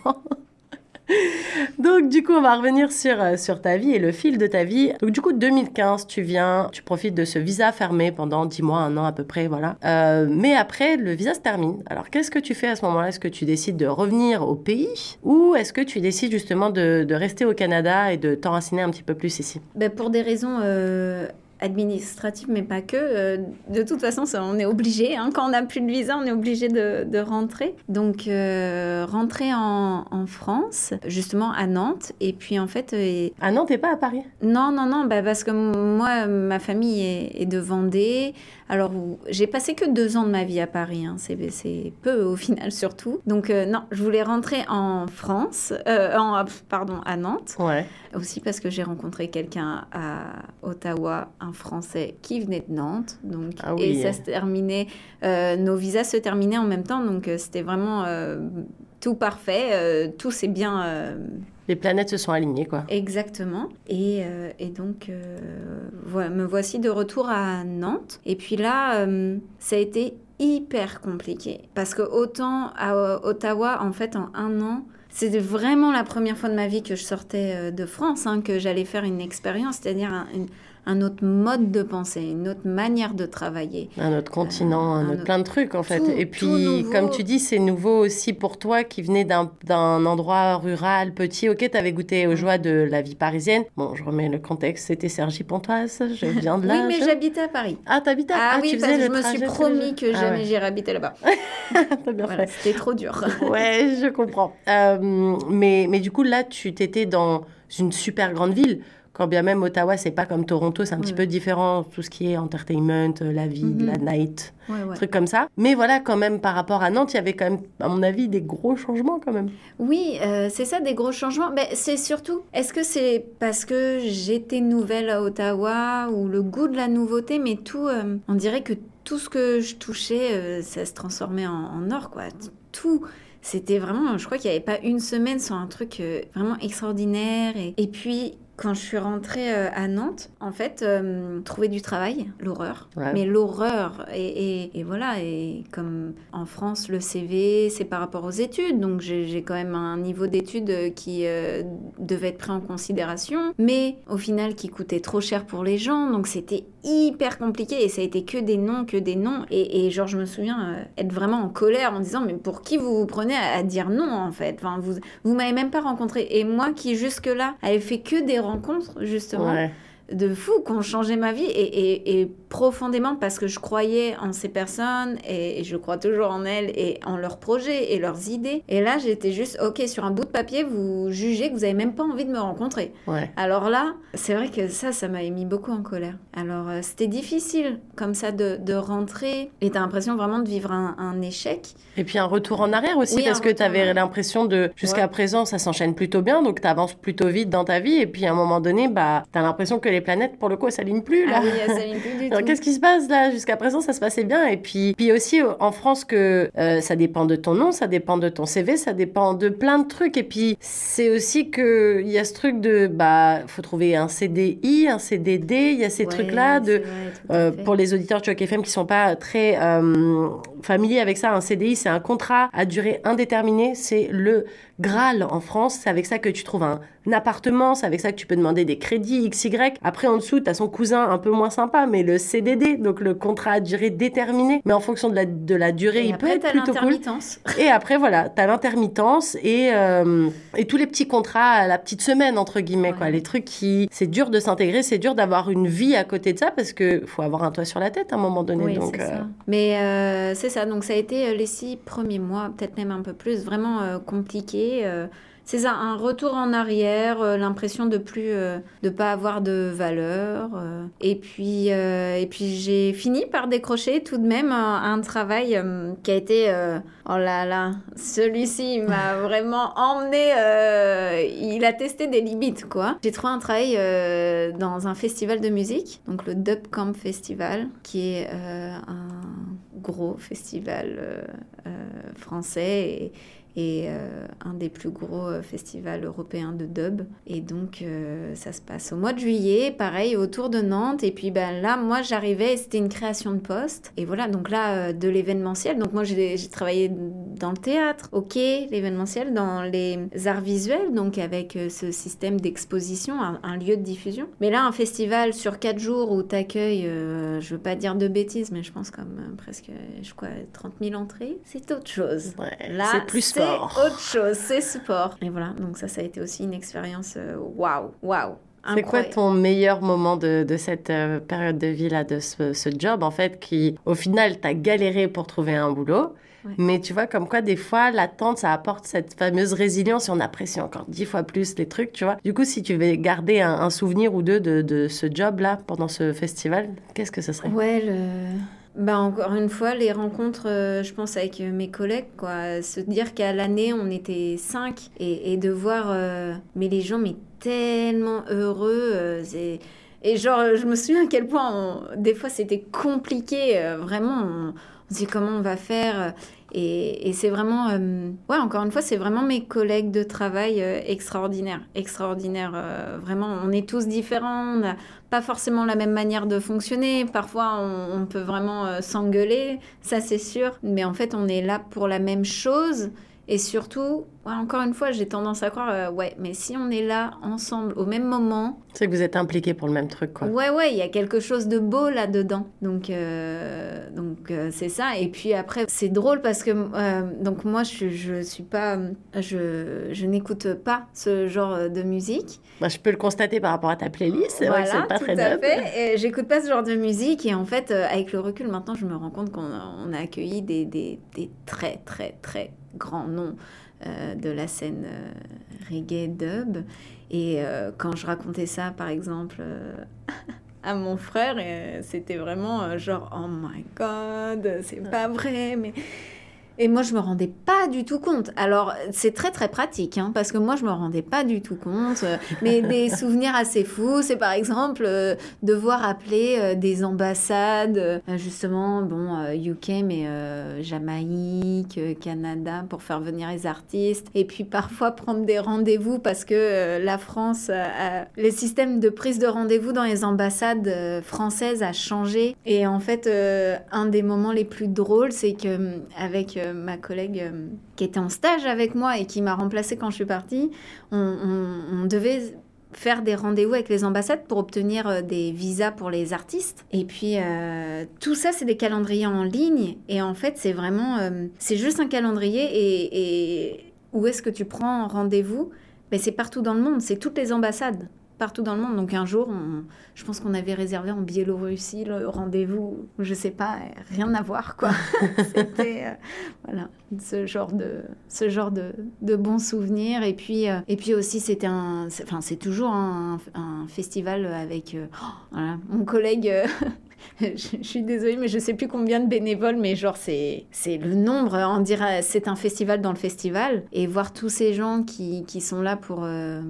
Speaker 2: Donc du coup, on va revenir sur, euh, sur ta vie et le fil de ta vie. Donc du coup, 2015, tu viens, tu profites de ce visa fermé pendant 10 mois, un an à peu près, voilà. Euh, mais après, le visa se termine. Alors qu'est-ce que tu fais à ce moment-là? Est-ce que tu décides de revenir au pays? Ou est-ce que tu décides justement de, de rester au Canada et de t'enraciner un petit peu plus ici?
Speaker 3: Ben, pour des raisons euh, administratives, mais pas que. euh, de toute façon, ça, on est obligé. hein, quand on n'a plus de visa, on est obligé de, de rentrer. Donc, euh, rentrer en, en France, justement à Nantes. Et puis, en fait, euh,
Speaker 2: Ah non, t'es pas à Paris?
Speaker 3: Non, non, non, bah parce que moi, ma famille est, est de Vendée. Alors, j'ai passé que deux ans de ma vie à Paris. hein. C'est, peu au final, surtout. Donc, euh, non, je voulais rentrer en France, euh, en, pardon, à Nantes.
Speaker 2: Ouais.
Speaker 3: Aussi parce que j'ai rencontré quelqu'un à Ottawa, un Français qui venait de Nantes. Donc,
Speaker 2: Ah oui.
Speaker 3: Et ça se terminait, euh, nos visas se terminaient en même temps. Donc, c'était vraiment tout parfait. tout s'est bien.
Speaker 2: Les planètes se sont alignées, quoi.
Speaker 3: Exactement. Et, euh, et donc, euh, voilà, me voici de retour à Nantes. Et puis là, euh, ça a été hyper compliqué. Parce que autant à Ottawa, en fait, en un an, c'était vraiment la première fois de ma vie que je sortais de France, hein, que j'allais faire une expérience, c'est-à-dire un, une- un autre mode de pensée, une autre manière de travailler.
Speaker 2: Un autre continent,
Speaker 3: Euh,
Speaker 2: un
Speaker 3: un
Speaker 2: autre plein de trucs en fait.
Speaker 3: tout-
Speaker 2: et puis, comme tu dis, c'est nouveau aussi pour toi qui venais d'un endroit rural, petit. Ok, t'avais goûté aux joies de la vie parisienne. Bon, je remets le contexte, c'était Sergi Pontoise, je viens de là.
Speaker 3: oui, mais j'habitais à Paris.
Speaker 2: Ah, t'habitais à-
Speaker 3: Ah,
Speaker 2: ah,
Speaker 3: oui,
Speaker 2: tu
Speaker 3: parce que je me suis promis que
Speaker 2: Ah
Speaker 3: jamais
Speaker 2: ouais.
Speaker 3: j'irais habiter là-bas.
Speaker 2: T'as bien
Speaker 3: Voilà,
Speaker 2: fait.
Speaker 3: c'était trop dur.
Speaker 2: Ouais, je comprends. Euh, mais, mais du coup, là, tu t'étais dans une super grande ville. Quand bien même Ottawa, c'est pas comme Toronto, c'est un petit peu différent, tout ce qui est entertainment, euh, la vie,
Speaker 3: Mhm.
Speaker 2: la night,
Speaker 3: Ouais, ouais.
Speaker 2: trucs comme ça. Mais voilà, quand même, par rapport à Nantes, il y avait quand même, à mon avis, des gros changements quand même.
Speaker 3: Oui, euh, c'est ça, des gros changements. Ben, c'est surtout, est-ce que c'est parce que j'étais nouvelle à Ottawa ou le goût de la nouveauté, mais tout, euh, on dirait que tout ce que je touchais, euh, ça se transformait en, en or, quoi. Tout. C'était vraiment, je crois qu'il n'y avait pas une semaine sans un truc vraiment extraordinaire. Et, et puis, quand je suis rentrée euh, à Nantes, en fait, euh, trouver du travail, l'horreur.
Speaker 2: Ouais.
Speaker 3: Mais l'horreur, et, et- et voilà, et comme en France, le CV, c'est par rapport aux études, donc j'ai quand même un niveau d'études euh, qui euh, devait être pris en considération, mais au final qui coûtait trop cher pour les gens, donc c'était hyper compliqué, et ça a été que des noms, que des noms, et, et genre je me souviens euh, être vraiment en colère en disant, mais pour qui vous vous prenez à, à dire non en fait? Enfin, vous, vous m'avez même pas rencontré, et moi qui jusque-là avait fait que des rencontres, justement. De fous qui ont changé ma vie et, et- et profondément parce que je croyais en ces personnes et, et je crois toujours en elles et en leurs projets et leurs idées. Et là, j'étais juste, ok, sur un bout de papier, vous jugez que vous avez même pas envie de me rencontrer.
Speaker 2: Ouais.
Speaker 3: Alors là, c'est vrai que ça, ça m'avait mis beaucoup en colère. Alors euh, c'était difficile comme ça de, de rentrer et t'as l'impression vraiment de vivre un, un échec.
Speaker 2: Et puis un retour en arrière aussi,
Speaker 3: Oui,
Speaker 2: parce que
Speaker 3: retour
Speaker 2: tu
Speaker 3: en
Speaker 2: avais
Speaker 3: arrière.
Speaker 2: l'impression de, jusqu'à
Speaker 3: Ouais.
Speaker 2: présent, ça s'enchaîne plutôt bien, donc tu avances plutôt vite dans ta vie, et puis à un moment donné, bah, tu as l'impression que les planètes, pour le coup, elles s'alignent plus. Là.
Speaker 3: Ah oui, ça m'aime plus du
Speaker 2: Alors,
Speaker 3: tout.
Speaker 2: qu'est-ce qui se passe là? Jusqu'à présent, ça se passait bien. Et puis, puis aussi en France, que euh, ça dépend de ton nom, ça dépend de ton CV, ça dépend de plein de trucs. Et puis, c'est aussi que il y a ce truc de, bah, faut trouver un CDI, un CDD, il y a ces
Speaker 3: Ouais,
Speaker 2: trucs-là de.
Speaker 3: vrai,
Speaker 2: Euh, pour les auditeurs de FM qui sont pas très euh, familiers avec ça, un CDI, c'est un contrat à durée indéterminée. C'est le Graal en France. C'est avec ça que tu trouves un, un appartement. C'est avec ça que tu peux demander des crédits XY. Après, en dessous, tu as son cousin un peu moins sympa, mais le CDD, donc le contrat à durée déterminée. Mais en fonction de la, de la durée,
Speaker 3: Et
Speaker 2: il peut être plutôt cool. Et après, voilà, tu as l'intermittence et, euh, et tous les petits contrats à la petite semaine, entre guillemets, quoi. Les trucs qui. C'est dur de s'intégrer, c'est dur d'avoir une vie à côté de ça parce que faut avoir un toit sur la tête à un moment donné.
Speaker 3: Oui,
Speaker 2: donc,
Speaker 3: c'est
Speaker 2: euh,
Speaker 3: ça. Mais euh, c'est ça, donc ça a été les six premiers mois, peut-être même un peu plus, vraiment compliqué. Euh, c'est ça, un retour en arrière, euh, l'impression de plus, euh, de pas avoir de valeur. euh. et puis, et puis j'ai fini par décrocher tout de même un, un travail qui a été, oh là là, celui-ci m'a vraiment emmené, il a testé des limites quoi. J'ai trouvé un travail dans un festival de musique, donc le Dub Camp Festival, qui est un gros festival français et, et euh, un des plus gros euh, festivals européens de dub. Et donc, euh, ça se passe au mois de juillet, pareil, autour de Nantes. Et puis ben, là, moi, j'arrivais, c'était une création de poste. Et voilà, donc là, euh, de l'événementiel. Donc moi, j'ai travaillé dans le théâtre, ok, l'événementiel, dans les arts visuels, donc avec ce système d'exposition, un, un lieu de diffusion. Mais là, un festival sur quatre jours où t'accueilles, je veux pas dire de bêtises, mais je pense comme presque, je crois, 30 000 entrées, c'est autre chose.
Speaker 2: Ouais,
Speaker 3: Là,
Speaker 2: c'est plus
Speaker 3: c'est
Speaker 2: sport.
Speaker 3: autre chose, c'est sport. Et voilà, donc ça, ça a été aussi une expérience euh, waouh, waouh.
Speaker 2: C'est quoi ton meilleur moment de, de cette euh, période de vie là, de ce, ce job en fait, qui au final t'as galéré pour trouver un boulot,
Speaker 3: Ouais.
Speaker 2: mais tu vois comme quoi des fois l'attente ça apporte cette fameuse résilience et on apprécie encore dix fois plus les trucs, tu vois. Du coup, si tu veux garder un, un souvenir ou deux de, de ce job là pendant ce festival, qu'est-ce que ce serait?
Speaker 3: Ouais, le... bah, encore une fois, les rencontres, euh, je pense, avec euh, mes collègues, quoi. Se dire qu'à l'année, on était cinq et, et de voir, euh, mais les gens, mais tellement heureux. euh. Et genre, je me souviens à quel point, des fois, c'était compliqué, vraiment. On se dit comment on va faire. Et, c'est vraiment, euh, ouais, encore une fois, c'est vraiment mes collègues de travail euh, extraordinaires, extraordinaires. euh, vraiment, on est tous différents, on n'a pas forcément la même manière de fonctionner. Parfois, on, peut vraiment s'engueuler, ça c'est sûr. Mais en fait, on est là pour la même chose. Et surtout, ouais, encore une fois, j'ai tendance à croire, euh, ouais, mais si on est là ensemble au même moment,
Speaker 2: C'est que vous êtes impliqués pour le même truc quoi.
Speaker 3: Ouais, ouais, il y a quelque chose de beau là-dedans. Donc, euh, donc euh, c'est ça. Et puis après, c'est drôle parce que donc moi, je, je suis pas, je, je n'écoute pas ce genre de musique.
Speaker 2: Bah, je peux le constater par rapport à ta playlist, c'est vrai que
Speaker 3: Voilà,
Speaker 2: c'est pas
Speaker 3: tout
Speaker 2: très
Speaker 3: à fait. Et J'écoute pas ce genre de musique et en fait, avec le recul, maintenant, je me rends compte qu'on a, on a accueilli des, des, des très, très, très grands noms euh, de la scène euh, reggae dub. Et euh, quand je racontais ça, par exemple, euh, à mon frère, c'était vraiment genre, oh my god, c'est pas vrai, mais. Et moi, je me rendais pas du tout compte. Alors, c'est très très pratique, hein, parce que moi, je me rendais pas du tout compte. Euh, Mais des souvenirs assez fous, c'est par exemple euh, devoir appeler euh, des ambassades, euh, justement, bon, UK, mais Jamaïque, Canada, pour faire venir les artistes. Et puis parfois prendre des rendez-vous parce que la France, a- les systèmes de prise de rendez-vous dans les ambassades françaises a changé. Et en fait, un des moments les plus drôles, c'est que avec ma collègue euh, qui était en stage avec moi et qui m'a remplacée quand je suis partie, on, devait faire des rendez-vous avec les ambassades pour obtenir euh, des visas pour les artistes. Et puis euh, tout ça, c'est des calendriers en ligne. Et en fait, c'est vraiment, c'est juste un calendrier. Et, et où est-ce que tu prends rendez-vous? Ben, C'est partout dans le monde. C'est toutes les ambassades partout dans le monde. Donc un jour, on- je pense qu'on avait réservé en Biélorussie le rendez-vous, je sais pas, rien à voir quoi. C'était euh, voilà ce genre de ce genre de, de bons souvenirs. Et puis euh, et puis aussi c'était un, c'est- enfin c'est toujours un, un festival avec euh, oh, voilà, mon collègue. je, je suis désolée, mais je sais plus combien de bénévoles, mais genre c'est c'est le nombre. On dirait c'est un festival dans le festival et voir tous ces gens qui, qui sont là pour euh,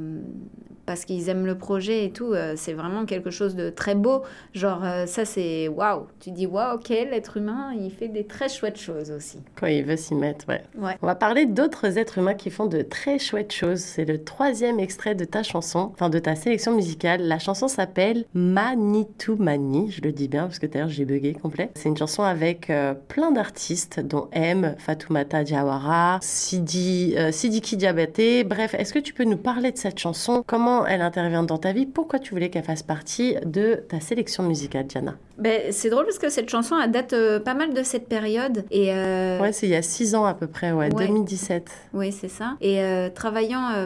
Speaker 3: parce qu'ils aiment le projet et tout, euh, c'est vraiment quelque chose de très beau. Genre euh, ça c'est waouh. Tu dis waouh, ok, l'être humain, il fait des très chouettes choses aussi.
Speaker 2: Quand il veut s'y mettre, ouais.
Speaker 3: Ouais.
Speaker 2: On va parler d'autres êtres humains qui font de très chouettes choses. C'est le troisième extrait de ta chanson, enfin de ta sélection musicale. La chanson s'appelle Manitou Mani, je le dis bien parce que d'ailleurs j'ai bugué complet. C'est une chanson avec euh, plein d'artistes, dont M, Fatoumata Diawara, Sidi, Sidiki Diabaté. Bref, est-ce que tu peux nous parler de cette chanson? Comment elle intervient dans ta vie Pourquoi tu voulais qu'elle fasse partie de ta sélection musicale, Diana?
Speaker 3: Ben, c'est drôle parce que cette chanson, elle date euh, pas mal de cette période. Et euh,
Speaker 2: Ouais, c'est il y a six ans à peu près, ouais,
Speaker 3: Ouais.
Speaker 2: 2017.
Speaker 3: Oui, c'est ça. Et euh, travaillant,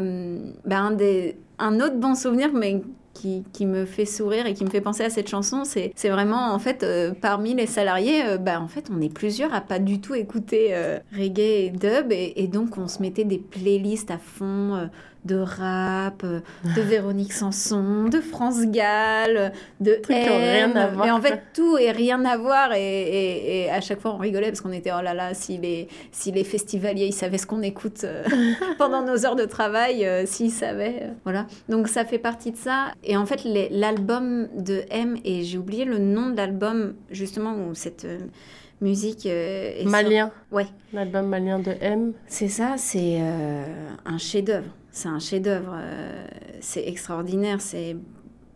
Speaker 3: ben, un, des, un autre bon souvenir, mais qui, qui, me fait sourire et qui me fait penser à cette chanson, c'est vraiment en fait euh, parmi les salariés, euh, bah, en fait on est plusieurs à pas du tout écouter euh, reggae et dub et, et, donc on se mettait des playlists à fond de rap, euh, de Véronique Sanson, de France Gall, de
Speaker 2: Trucs qui rien à voir.
Speaker 3: Et en fait, tout et rien à voir. Et, à chaque fois, on rigolait parce qu'on était, oh là là, si les, si les festivaliers, ils savaient ce qu'on écoute euh, pendant nos heures de travail, euh, s'ils savaient. voilà. Donc, ça fait partie de ça. Et en fait, l'album de M, et j'ai oublié le nom de l'album, justement, où cette musique.
Speaker 2: Malien.
Speaker 3: Ouais.
Speaker 2: L'album malien de M.
Speaker 3: C'est ça, c'est un chef-d'œuvre c'est un chef-d'œuvre. Euh, c'est extraordinaire. C'est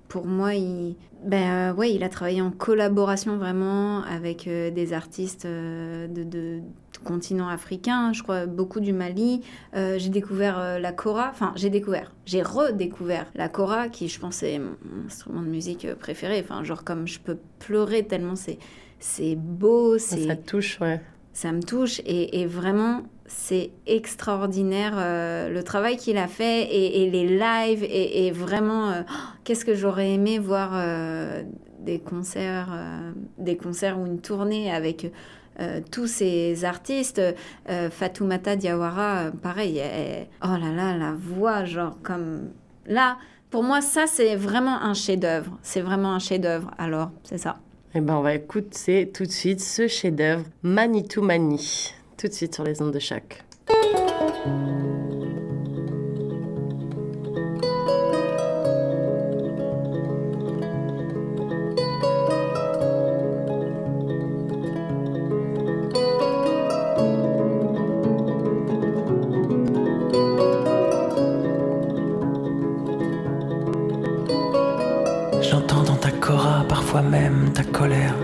Speaker 3: pour moi, il, ben, euh, ouais, il a travaillé en collaboration vraiment avec euh, des artistes de, de, continent africain, je crois beaucoup du Mali. j'ai découvert la kora, enfin j'ai découvert, j'ai redécouvert la kora qui je pense est mon instrument de musique préféré. Enfin genre comme je peux pleurer tellement c'est c'est beau, c'est
Speaker 2: ça touche, ouais.
Speaker 3: Ça me touche et, et vraiment c'est extraordinaire euh, le travail qu'il a fait et, les lives et, vraiment euh, qu'est-ce que j'aurais aimé voir euh, des concerts des concerts ou une tournée avec tous ces artistes. Fatoumata Diawara pareil oh là là la voix genre comme là pour moi ça c'est vraiment un chef-d'œuvre. C'est vraiment un chef-d'œuvre. Alors c'est ça.
Speaker 2: Eh ben on va écouter tout de suite ce chef-d'œuvre Manitou Mani tout de suite sur les ondes de choc.
Speaker 7: J'entends dans ta cora parfois même ta colère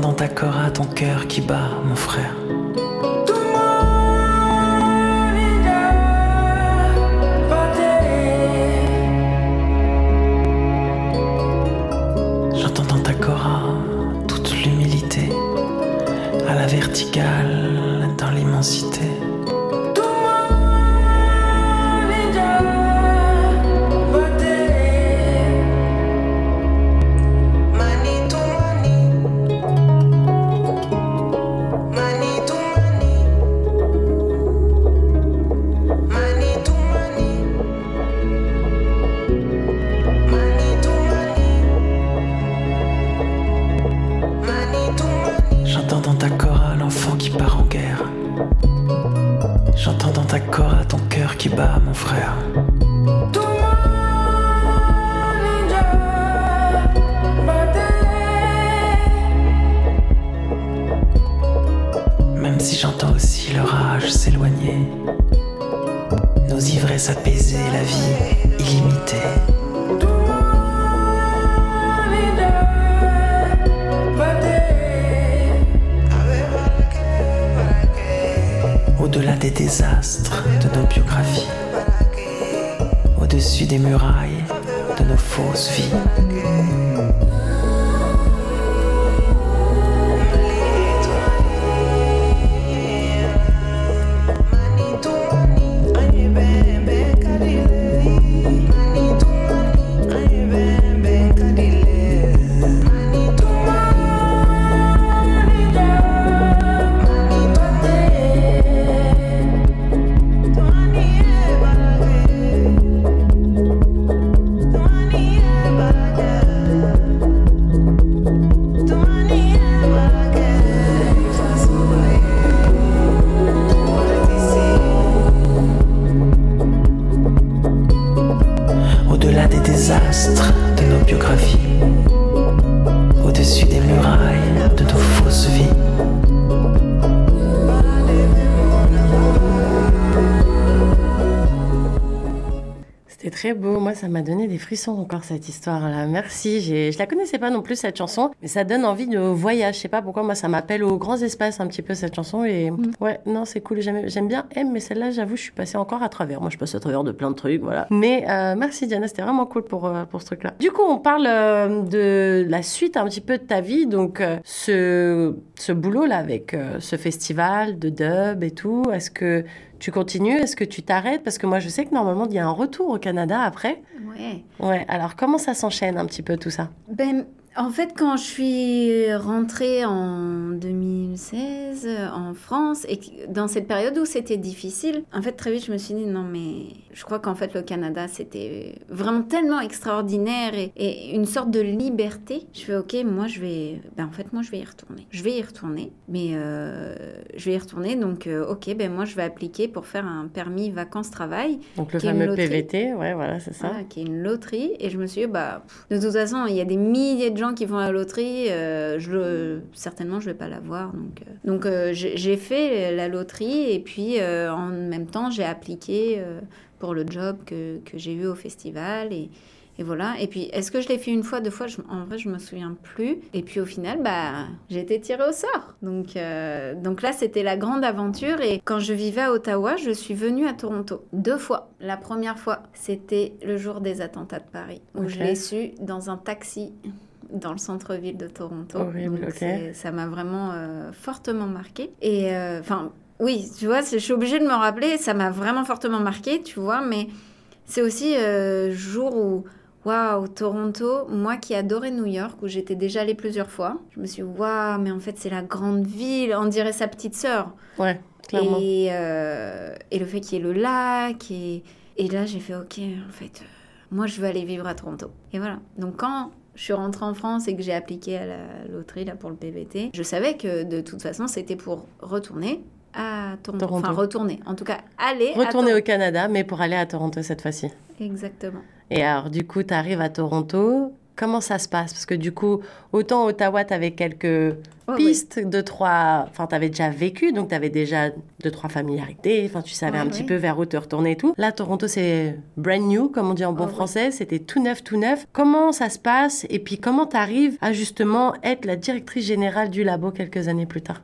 Speaker 7: dans ta cora ton cœur qui bat, mon frère. biographie.
Speaker 2: Ça m'a donné des frissons encore cette histoire-là. Merci. Je la connaissais pas non plus cette chanson, mais ça donne envie de voyage. Je sais pas pourquoi moi ça m'appelle aux grands espaces un petit peu cette chanson et mm. ouais non c'est cool. J'aime bien M, mais celle-là j'avoue je suis passée encore à travers. Moi je passe à travers de plein de trucs voilà. Mais euh, merci Diana, c'était vraiment cool pour euh, pour ce truc-là. Du coup on parle euh, de la suite un petit peu de ta vie donc ce ce boulot là avec ce festival de dub et tout. Est-ce que Tu continues? Est-ce que tu t'arrêtes? Parce que moi, je sais que normalement, il y a un retour au Canada après.
Speaker 3: Ouais.
Speaker 2: Ouais, alors comment ça s'enchaîne un petit peu tout ça?
Speaker 3: Ben, en fait, quand je suis rentrée en 2016 euh, en France, et dans cette période où c'était difficile, en fait, très vite, je me suis dit, non, mais je crois qu'en fait, le Canada, c'était vraiment tellement extraordinaire et, et une sorte de liberté. Je fais, ok, moi, je vais, ben, en fait, moi, je vais y retourner. Je vais y retourner, mais euh, je vais y retourner, donc, euh, ok, ben, moi, je vais appliquer pour faire un permis vacances-travail.
Speaker 2: Donc le fameux. PVT, ouais, voilà, c'est ça.
Speaker 3: Voilà, qui est une loterie. Et je me suis dit, bah, pff, de toute façon, il y a des milliers de gens qui font la loterie. euh, je le, certainement, je vais pas l'avoir. Donc, euh, donc euh, j'ai fait la loterie. Et puis, euh, en même temps, j'ai appliqué pour le job que, que j'ai eu au festival. Et, et voilà. Et puis, est-ce que je l'ai fait une fois, deux fois? Je- En vrai, je me souviens plus. Et puis, au final, bah, j'ai été tirée au sort. Donc, euh, donc là, c'était la grande aventure. Et quand je vivais à Ottawa, je suis venue à Toronto deux fois. La première fois, c'était le jour des attentats de Paris, où je l'ai su dans un taxi dans le centre-ville de Toronto.
Speaker 2: Horrible,
Speaker 3: Donc,
Speaker 2: ok.
Speaker 3: c'est- Ça m'a vraiment euh, fortement marqué. Et euh, enfin, oui, tu vois, je suis obligée de me rappeler, ça m'a vraiment fortement marqué, tu vois, mais c'est aussi euh, jour où, waouh, Toronto, moi qui adorais New York, où j'étais déjà allée plusieurs fois, je me suis dit, waouh, mais en fait, c'est la grande ville, on dirait sa petite sœur.
Speaker 2: Ouais, clairement.
Speaker 3: Et, euh, et le fait qu'il y ait le lac, et, et là, j'ai fait, ok, en fait, moi, je veux aller vivre à Toronto. Et voilà. Donc, quand je suis rentrée en France et que j'ai appliqué à la loterie là, pour le PVT, je savais que de toute façon, c'était pour retourner à Toronto.
Speaker 2: Toronto.
Speaker 3: Enfin, retourner. En tout cas, aller à
Speaker 2: Retourner au. Canada, mais pour aller à Toronto cette fois-ci.
Speaker 3: Exactement.
Speaker 2: Et alors, du coup, tu arrives à Toronto. Comment ça se passe? Parce que du coup, autant Ottawa, tu avais quelques pistes, deux, trois... Enfin, tu avais déjà vécu, donc tu avais déjà deux, trois familiarités. Enfin, tu savais un petit peu vers où te retourner et tout. Là, Toronto, c'est brand new, comme on dit en bon
Speaker 3: Oh,
Speaker 2: français. C'était tout neuf, tout neuf. Comment ça se passe? Et puis, comment tu arrives à justement être la directrice générale du labo quelques années plus tard?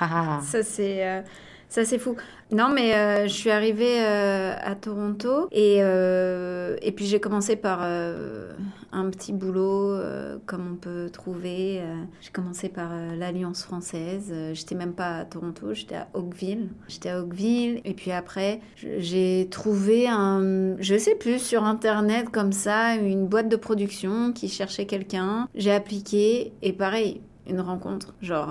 Speaker 2: Ah,
Speaker 3: Ça, c'est. euh, Ça, c'est fou. Non, mais euh, je suis arrivée euh, à Toronto et, euh, et puis j'ai commencé par un petit boulot euh, comme on peut trouver. euh, j'ai commencé par euh, l'Alliance française. J'étais même pas à Toronto, j'étais à Oakville. J'étais à Oakville et puis après, j'ai trouvé un, je sais plus, sur internet comme ça, une boîte de production qui cherchait quelqu'un. J'ai appliqué et pareil, une rencontre. Genre,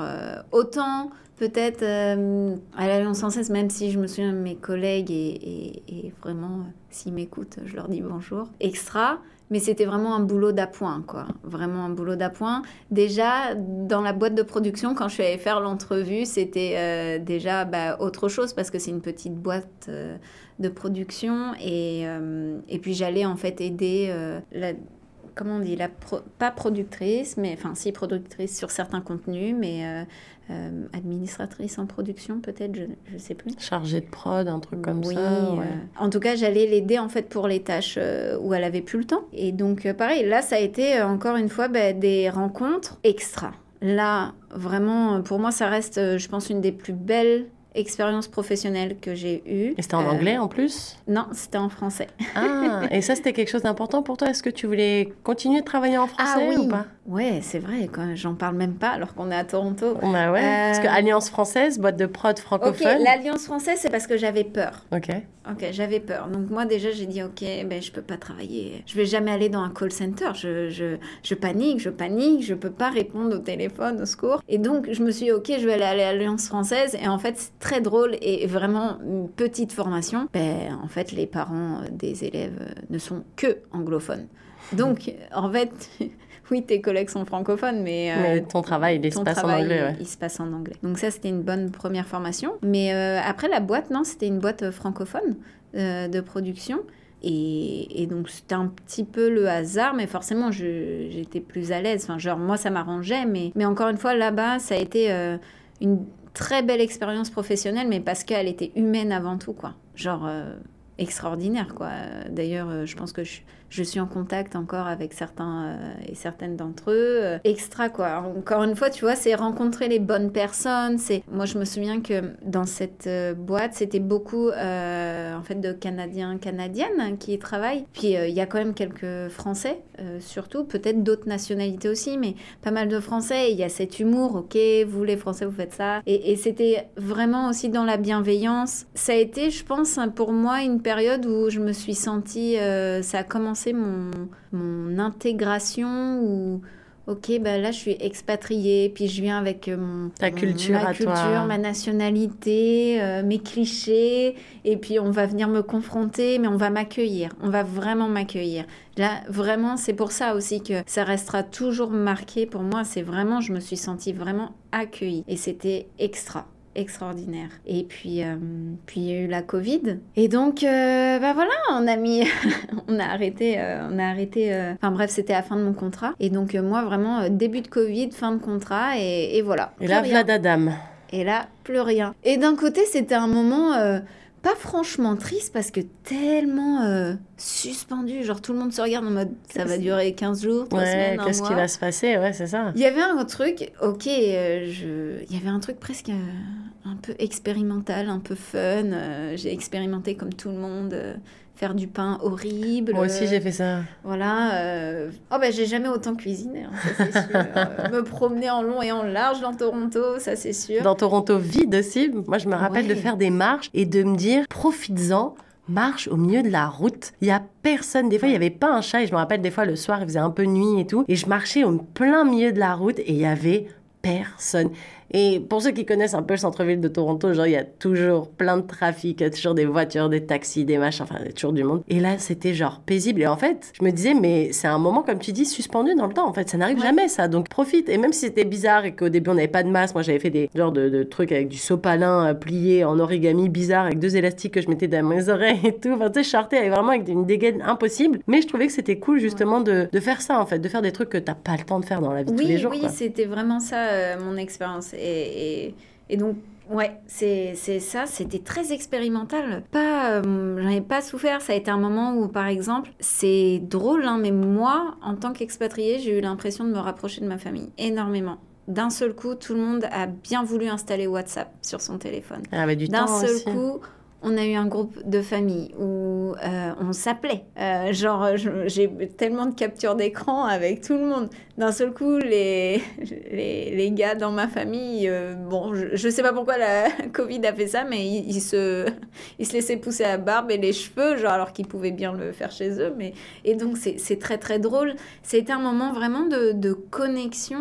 Speaker 3: autant peut-être à l'Alliance française, même si je me souviens de mes collègues et, vraiment, s'ils m'écoutent, je leur dis bonjour. Extra. Mais c'était vraiment un boulot d'appoint, quoi. Vraiment un boulot d'appoint. Déjà, dans la boîte de production, quand je suis allée faire l'entrevue, c'était euh, déjà bah, autre chose parce que c'est une petite boîte euh, de production. Et, euh, et puis j'allais en fait aider la, comment on dit, la pro- pas productrice, mais enfin si productrice sur certains contenus, mais euh, euh, administratrice en production peut-être, je ne sais plus.
Speaker 2: chargé de prod, un truc comme
Speaker 3: oui,
Speaker 2: ça.
Speaker 3: euh,
Speaker 2: ouais.
Speaker 3: en tout cas, j'allais l'aider en fait pour les tâches euh, où elle avait plus le temps. Et donc, euh, pareil, là, ça a été euh, encore une fois bah, des rencontres extra. Là, vraiment, euh, pour moi, ça reste, euh, je pense, une des plus belles expériences professionnelles que j'ai eues.
Speaker 2: Et c'était en
Speaker 3: Euh,
Speaker 2: anglais en plus?
Speaker 3: Non, c'était en français.
Speaker 2: Ah, et ça c'était quelque chose d'important pour toi? Est-ce que tu voulais continuer de travailler en français ou pas?
Speaker 3: Ouais, c'est vrai, j'en parle même pas alors qu'on est à Toronto.
Speaker 2: Bah ouais, parce que
Speaker 3: Euh,
Speaker 2: Alliance française, boîte de prod
Speaker 3: Ok,
Speaker 2: francophone.
Speaker 3: l'Alliance française, c'est parce que j'avais peur.
Speaker 2: Ok.
Speaker 3: Ok, j'avais peur. Donc moi déjà, j'ai dit, ok, ben, je peux pas travailler. Je vais jamais aller dans un call center. Je, je, je panique, je panique, je peux pas répondre au téléphone, au secours. Et donc, je me suis dit, ok, je vais aller à l'Alliance française. Et en fait, c'est très drôle et vraiment une petite formation. Ben, en fait, les parents des élèves ne sont que anglophones. Donc, en fait, oui, tes collègues sont francophones, mais... euh,
Speaker 2: Mais ton travail, il se passe en anglais, ouais.
Speaker 3: il se passe en anglais. Donc ça, c'était une bonne première formation. Mais euh, après, la boîte, non, c'était une boîte euh, francophone euh, de production. Et, et donc, c'était un petit peu le hasard, mais forcément, j'étais plus à l'aise. Enfin, genre, moi, ça m'arrangeait, mais, mais encore une fois, là-bas, ça a été une très belle expérience professionnelle, mais parce qu'elle était humaine avant tout, quoi. Genre, euh, extraordinaire, quoi. D'ailleurs, euh, je pense que je, je suis en contact encore avec certains euh, et certaines d'entre eux. Euh, extra, quoi. Encore une fois, tu vois, c'est rencontrer les bonnes personnes. C'est Moi, je me souviens que dans cette euh, boîte, c'était beaucoup, en fait, de Canadiens, Canadiennes qui y travaillent. Puis, il y a quand même quelques Français, surtout. Peut-être d'autres nationalités aussi, mais pas mal de Français. Il y a cet humour, ok, vous les Français, vous faites ça. Et, c'était vraiment aussi dans la bienveillance. Ça a été, je pense, hein, pour moi, une période où je me suis sentie... ça a commencé mon, mon intégration où... Ok, bah là je suis expatriée, puis je viens avec euh, mon,
Speaker 2: Ta
Speaker 3: mon-
Speaker 2: culture
Speaker 3: ma
Speaker 2: à toi.
Speaker 3: culture, ma nationalité, euh, mes clichés, et puis on va venir me confronter, mais on va m'accueillir, on va vraiment m'accueillir. Là, vraiment, c'est pour ça aussi que ça restera toujours marqué pour moi. C'est vraiment, je me suis sentie vraiment accueillie, et c'était extra extraordinaire. Et puis, euh, puis il y a eu la Covid. Et donc, euh, bah voilà, on a mis, on a arrêté, euh, on a arrêté. euh, Enfin bref, c'était la fin de mon contrat. Et donc moi vraiment début de Covid, fin de contrat, et, et voilà.
Speaker 2: Et là,
Speaker 3: rien.
Speaker 2: Vlad Adam.
Speaker 3: Et là, plus rien. Et d'un côté, c'était un moment pas franchement triste parce que tellement euh, suspendu. Genre, tout le monde se regarde en mode ça va durer 15 jours, 3
Speaker 2: Ouais,
Speaker 3: semaines,
Speaker 2: qu'est-ce qui va se passer? Ouais, c'est ça.
Speaker 3: Il y avait un truc, ok, euh, je... il y avait un truc presque euh, un peu expérimental, un peu fun. j'ai expérimenté comme tout le monde. Euh, faire du pain horrible.
Speaker 2: Moi aussi,
Speaker 3: euh,
Speaker 2: j'ai fait ça.
Speaker 3: Voilà. euh, Oh, ben, j'ai jamais autant cuisiné, hein, ça c'est sûr. Euh, me promener en long et en large dans Toronto, ça c'est sûr.
Speaker 2: Dans Toronto vide aussi, moi je me rappelle de faire des marches et de me dire profites-en. Marche au milieu de la route. Il y a personne. Des fois, il y avait pas un chat. Et je me rappelle des fois le soir, il faisait un peu nuit et tout. Et je marchais au plein milieu de la route et il y avait personne. Et pour ceux qui connaissent un peu le centre-ville de Toronto, genre il y a toujours plein de trafic, il y a toujours des voitures, des taxis, des machins, enfin il y a toujours du monde. Et là c'était genre paisible. Et en fait, je me disais mais c'est un moment comme tu dis suspendu dans le temps. En fait, ça n'arrive
Speaker 3: Ouais.
Speaker 2: jamais ça. Donc profite. Et même si c'était bizarre et qu'au début on n'avait pas de masse, moi j'avais fait des genres de, de trucs avec du sopalin euh, plié en origami bizarre avec deux élastiques que je mettais dans mes oreilles et tout. Enfin tu sais, je vraiment avec une dégaine impossible. Mais je trouvais que c'était cool justement de, de faire ça en fait, de faire des trucs que t'as pas le temps de faire dans la vie de tous les jours.
Speaker 3: oui, c'était vraiment ça euh, mon expérience. Et, et, et donc, ouais, c'est ça, c'était très expérimental. Pas, euh, j'en ai pas souffert. Ça a été un moment où, par exemple, c'est drôle, hein, mais moi, en tant qu'expatriée, j'ai eu l'impression de me rapprocher de ma famille énormément. D'un seul coup, tout le monde a bien voulu installer WhatsApp sur son téléphone.
Speaker 2: Du
Speaker 3: D'un seul
Speaker 2: aussi.
Speaker 3: coup, on a eu un groupe de famille où euh, on s'appelait. Euh, genre, j'ai tellement de captures d'écran avec tout le monde. D'un seul coup, les, les, les gars dans ma famille, euh, bon, je, je sais pas pourquoi la Covid a fait ça, mais ils, ils se, ils se laissaient pousser la barbe et les cheveux, genre, alors qu'ils pouvaient bien le faire chez eux. Mais, et donc, c'est très, très drôle. C'était un moment vraiment de, de connexion.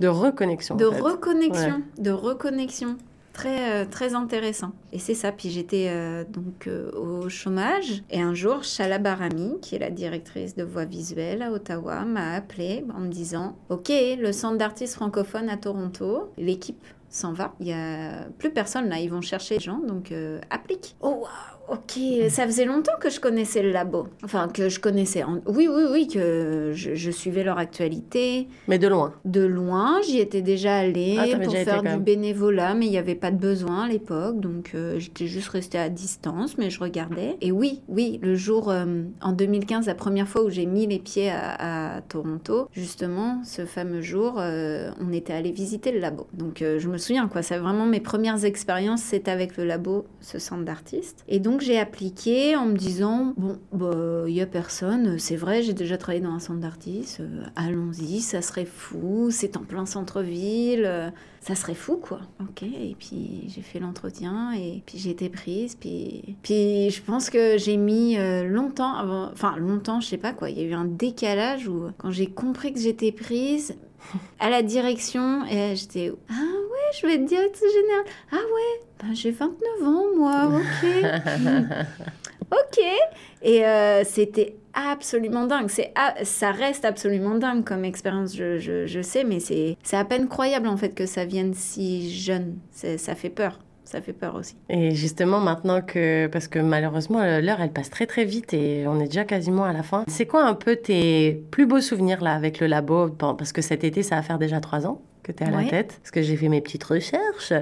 Speaker 2: De reconnexion.
Speaker 3: de
Speaker 2: en fait.
Speaker 3: reconnexion, de reconnexion. Très, euh, très intéressant. Et c'est ça. Puis j'étais euh, donc euh, au chômage. Et un jour, Shala Barami, qui est la directrice de voix visuelle à Ottawa, m'a appelé en me disant Ok, le centre d'artistes francophones à Toronto, l'équipe s'en va. Il y a plus personne là. Ils vont chercher des gens, donc applique. Oh, Ok, ça faisait longtemps que je connaissais le labo. Enfin, que je connaissais. en- Oui, oui, oui, que je, je suivais leur actualité
Speaker 2: Mais de loin.
Speaker 3: de loin. J'y étais déjà allée
Speaker 2: Ah,
Speaker 3: pour
Speaker 2: déjà
Speaker 3: faire du bénévolat, mais il n'y avait pas de besoin à l'époque, donc euh, j'étais juste restée à distance, mais je regardais. Et oui, oui, le jour euh, en 2015, la première fois où j'ai mis les pieds à, à Toronto, justement, ce fameux jour, euh, on était allé visiter le labo. Donc euh, je me souviens, quoi, c'est vraiment mes premières expériences, c'est avec le labo, ce centre d'artistes. Et donc j'ai appliqué en me disant, bon, bah, il y a personne, c'est vrai, j'ai déjà travaillé dans un centre d'artistes, euh, allons-y, ça serait fou, c'est en plein centre-ville, euh, ça serait fou, quoi. Ok, et puis j'ai fait l'entretien, et puis j'ai été prise, puis, puis je pense que j'ai mis euh, longtemps avant, enfin longtemps, je sais pas quoi, il y a eu un décalage où quand j'ai compris que j'étais prise, à la direction, et j'étais, ah je vais être directrice générale, ah ouais, ben, j'ai 29 ans, moi, ok. ok. Et euh, c'était absolument dingue. C'est, ça reste absolument dingue comme expérience, je, je, je sais, mais c'est, à peine croyable en fait que ça vienne si jeune. Ça fait peur. Ça fait peur aussi.
Speaker 2: Et justement, maintenant que. Parce que malheureusement, l'heure, elle passe très très vite et on est déjà quasiment à la fin. C'est quoi un peu tes plus beaux souvenirs là avec le labo Parce que cet été, ça va faire déjà trois ans? Que tu es à la tête, parce que j'ai fait mes petites recherches,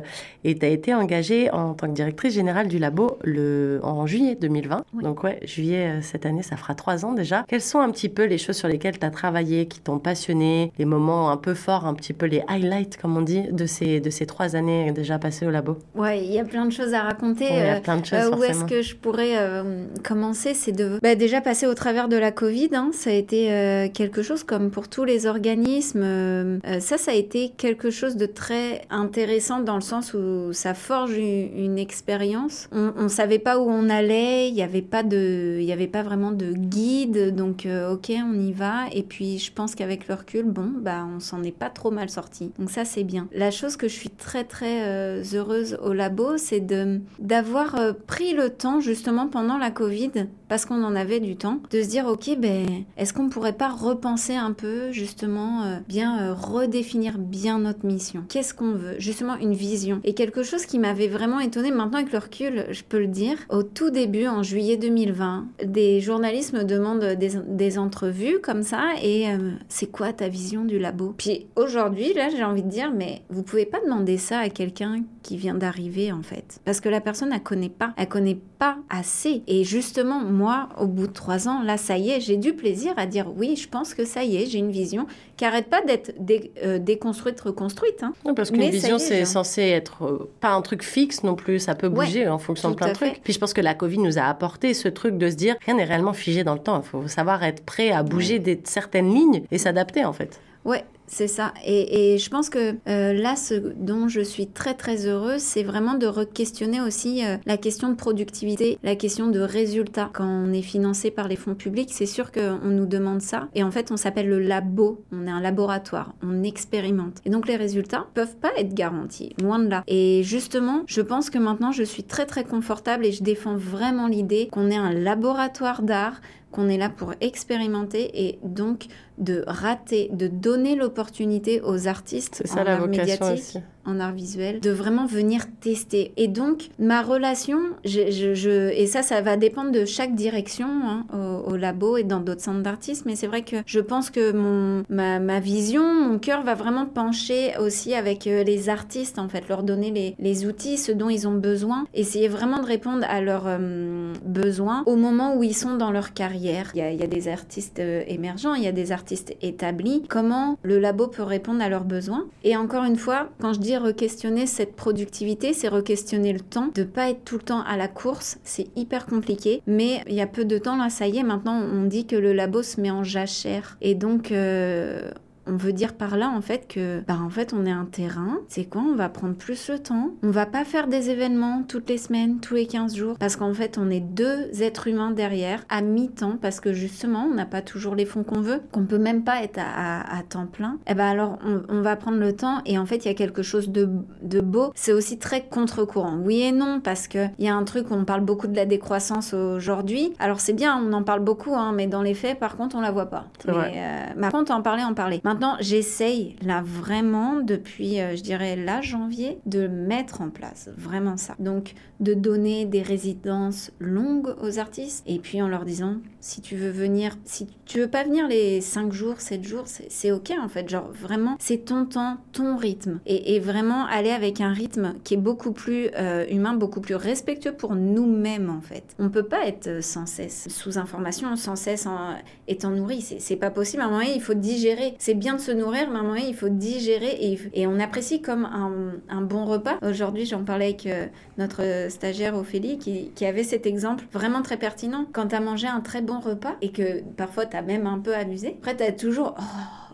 Speaker 2: et tu as été engagée en tant que directrice générale du labo le, en juillet 2020.
Speaker 3: Oui.
Speaker 2: Donc ouais, juillet euh, cette année, ça fera trois ans déjà. Quelles sont un petit peu les choses sur lesquelles tu as travaillé, qui t'ont passionné, les moments un peu forts, un petit peu les highlights, comme on dit, de ces, de ces trois années déjà passées au labo?
Speaker 3: Ouais, il y a plein de choses à raconter.
Speaker 2: Il y a
Speaker 3: euh,
Speaker 2: plein de choses,
Speaker 3: Euh, où est-ce que je pourrais euh, commencer? C'est de bah, déjà passer au travers de la Covid. hein. ça a été euh, quelque chose comme pour tous les organismes. ça, ça a été quelque chose de très intéressant dans le sens où ça forge une, une expérience. On, on savait pas où on allait. Il y avait pas de, il avait pas vraiment de guide. Donc, euh, ok, on y va. Et puis, je pense qu'avec le recul, bon, bah, on s'en est pas trop mal sorti. Donc ça, c'est bien. La chose que je suis très très euh, heureuse au labo, c'est de d'avoir euh, pris le temps justement pendant la Covid, parce qu'on en avait du temps, de se dire ok, ben est-ce qu'on pourrait pas repenser un peu justement euh, bien euh, redéfinir bien notre mission? Qu'est-ce qu'on veut? Justement une vision. Et quelque chose qui m'avait vraiment étonnée maintenant avec le recul, je peux le dire, au tout début en juillet 2020, des journalistes me demandent des, des entrevues comme ça et euh, c'est quoi ta vision du labo? Puis aujourd'hui, là, j'ai envie de dire, mais vous pouvez pas demander ça à quelqu'un qui vient d'arriver en fait, parce que la personne elle connaît pas, elle connaît pas assez. Et justement, moi, au bout de trois ans, là, ça y est, j'ai du plaisir à dire oui, je pense que ça y est, j'ai une vision qui arrête pas d'être dé- euh, déconstruite, reconstruite. hein.
Speaker 2: Parce qu'une vision, c'est censé être euh, pas un truc fixe non plus. Ça peut
Speaker 3: Ouais,
Speaker 2: bouger en fonction de plein de
Speaker 3: fait.
Speaker 2: trucs. Puis je pense que la Covid nous a apporté ce truc de se dire rien n'est réellement figé dans le temps. Il faut savoir être prêt à bouger des, certaines lignes et s'adapter en fait.
Speaker 3: Ouais, c'est ça. Et, je pense que euh, là, ce dont je suis très très heureuse, c'est vraiment de re-questionner aussi euh, la question de productivité, la question de résultat. Quand on est financé par les fonds publics, c'est sûr qu'on nous demande ça. Et en fait, on s'appelle le labo. On est un laboratoire. On expérimente. Et donc, les résultats peuvent pas être garantis. Loin de là. Et justement, je pense que maintenant, je suis très très confortable et je défends vraiment l'idée qu'on est un laboratoire d'art qu'on est là pour expérimenter et donc de rater, de donner l'opportunité aux artistes
Speaker 2: C'est ça
Speaker 3: en
Speaker 2: la vocation aussi.
Speaker 3: En art visuel, de vraiment venir tester. Et donc, ma relation, je, et ça, ça va dépendre de chaque direction hein, au, au labo et dans d'autres centres d'artistes, mais c'est vrai que je pense que mon, ma, ma vision, mon cœur va vraiment pencher aussi avec euh, les artistes, en fait, leur donner les, les outils, ce dont ils ont besoin, essayer vraiment de répondre à leurs euh, besoins au moment où ils sont dans leur carrière. Il y a, il y a des artistes euh, émergents, il y a des artistes établis. Comment le labo peut répondre à leurs besoins Et encore une fois, quand je dis re-questionner cette productivité, c'est re-questionner le temps, de pas être tout le temps à la course. C'est hyper compliqué, mais il y a peu de temps là, ça y est. Maintenant, on dit que le labo se met en jachère, et donc. euh, on veut dire par là en fait que bah en fait on est un terrain, c'est quoi? On va prendre plus le temps. On va pas faire des événements toutes les semaines, tous les 15 jours parce qu'en fait on est deux êtres humains derrière à mi-temps parce que justement on n'a pas toujours les fonds qu'on veut, qu'on peut même pas être à, à- à temps plein. Et ben alors on, on va prendre le temps et en fait il y a quelque chose de, de beau. C'est aussi très contre-courant. Oui et non parce que il y a un truc on parle beaucoup de la décroissance aujourd'hui. Alors c'est bien, on en parle beaucoup hein, mais dans les faits par contre on la voit pas.
Speaker 2: C'est
Speaker 3: Mais, euh, par contre, en parler, en parler. Maintenant, j'essaye, là, vraiment, depuis, euh, je dirais, là, janvier, de mettre en place vraiment ça. Donc, de donner des résidences longues aux artistes, et puis en leur disant, si tu veux venir, si tu veux pas venir les 5 jours, 7 jours, c'est ok, en fait. Genre, vraiment, c'est ton temps, ton rythme. Et, vraiment, aller avec un rythme qui est beaucoup plus euh, humain, beaucoup plus respectueux pour nous-mêmes, en fait. On peut pas être euh, sans cesse sous information, sans cesse en, étant nourri. C'est pas possible. À un moment donné, il faut digérer. C'est de se nourrir, mais à un moment il faut digérer. Et, et on apprécie comme un, un bon repas. Aujourd'hui, j'en parlais avec euh, notre stagiaire Ophélie qui, qui avait cet exemple vraiment très pertinent. Quand tu as mangé un très bon repas et que parfois tu as même un peu abusé, après tu as toujours... Oh,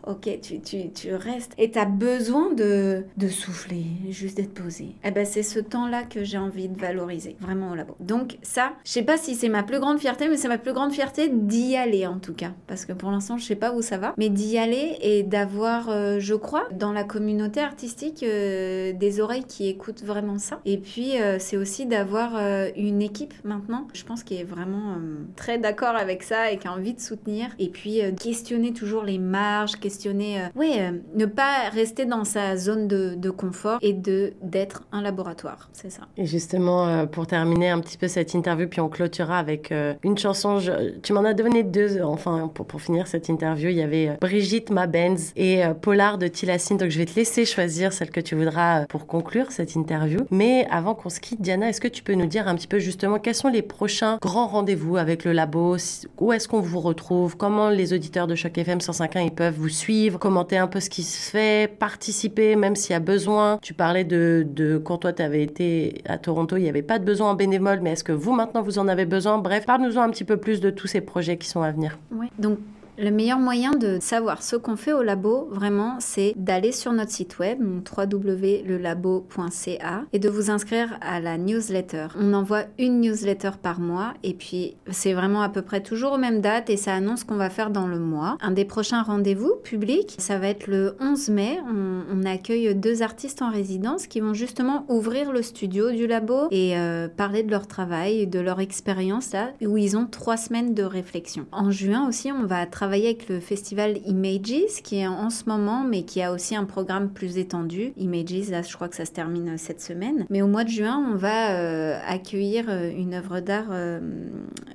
Speaker 3: ok, tu, tu, tu restes. Et tu as besoin de, de souffler, juste d'être posé. Eh ben, c'est ce temps-là que j'ai envie de valoriser, vraiment au labo. Donc, ça, je sais pas si c'est ma plus grande fierté, mais c'est ma plus grande fierté d'y aller en tout cas. Parce que pour l'instant, je sais pas où ça va. Mais d'y aller et d'avoir, euh, je crois, dans la communauté artistique, euh, des oreilles qui écoutent vraiment ça. Et puis, euh, c'est aussi d'avoir une équipe maintenant, je pense, qui est vraiment très d'accord avec ça et qui a envie de soutenir. Et puis, questionner toujours les marges, questionner, euh, euh, ne pas rester dans sa zone de, confort et de d'être un laboratoire. C'est ça.
Speaker 2: Et justement, euh, pour terminer un petit peu cette interview, puis on clôturera avec euh, une chanson. Tu m'en as donné deux, enfin, pour, pour finir cette interview. Il y avait Brigitte Mabenz et Polar de Tilassine. Donc, je vais te laisser choisir celle que tu voudras pour conclure cette interview. Mais avant qu'on se quitte, Diana, est-ce que tu peux nous dire un petit peu justement quels sont les prochains grands rendez-vous avec le labo? Où est-ce qu'on vous retrouve? Comment les auditeurs de Choc FM 105.1 ils peuvent vous suivre, commenter un peu ce qui se fait, participer même s'il y a besoin. Tu parlais de, quand toi tu avais été à Toronto, il n'y avait pas de besoin en bénévole, mais est-ce que vous maintenant vous en avez besoin? Bref, parle-nous-en un petit peu plus de tous ces projets qui sont à venir.
Speaker 3: Donc, le meilleur moyen de savoir ce qu'on fait au labo, vraiment, c'est d'aller sur notre site web, www.lelabo.ca, et de vous inscrire à la newsletter. On envoie une newsletter par mois, et puis c'est vraiment à peu près toujours aux mêmes dates, et ça annonce ce qu'on va faire dans le mois. Un des prochains rendez-vous publics, ça va être le 11 mai. On, on accueille deux artistes en résidence qui vont justement ouvrir le studio du labo et euh, parler de leur travail, de leur expérience là, où ils ont trois semaines de réflexion. En juin aussi, on va travailler avec le festival Images, qui est en ce moment, mais qui a aussi un programme plus étendu. Images, là, je crois que ça se termine cette semaine. Mais au mois de juin, on va euh, accueillir euh, une œuvre d'art euh,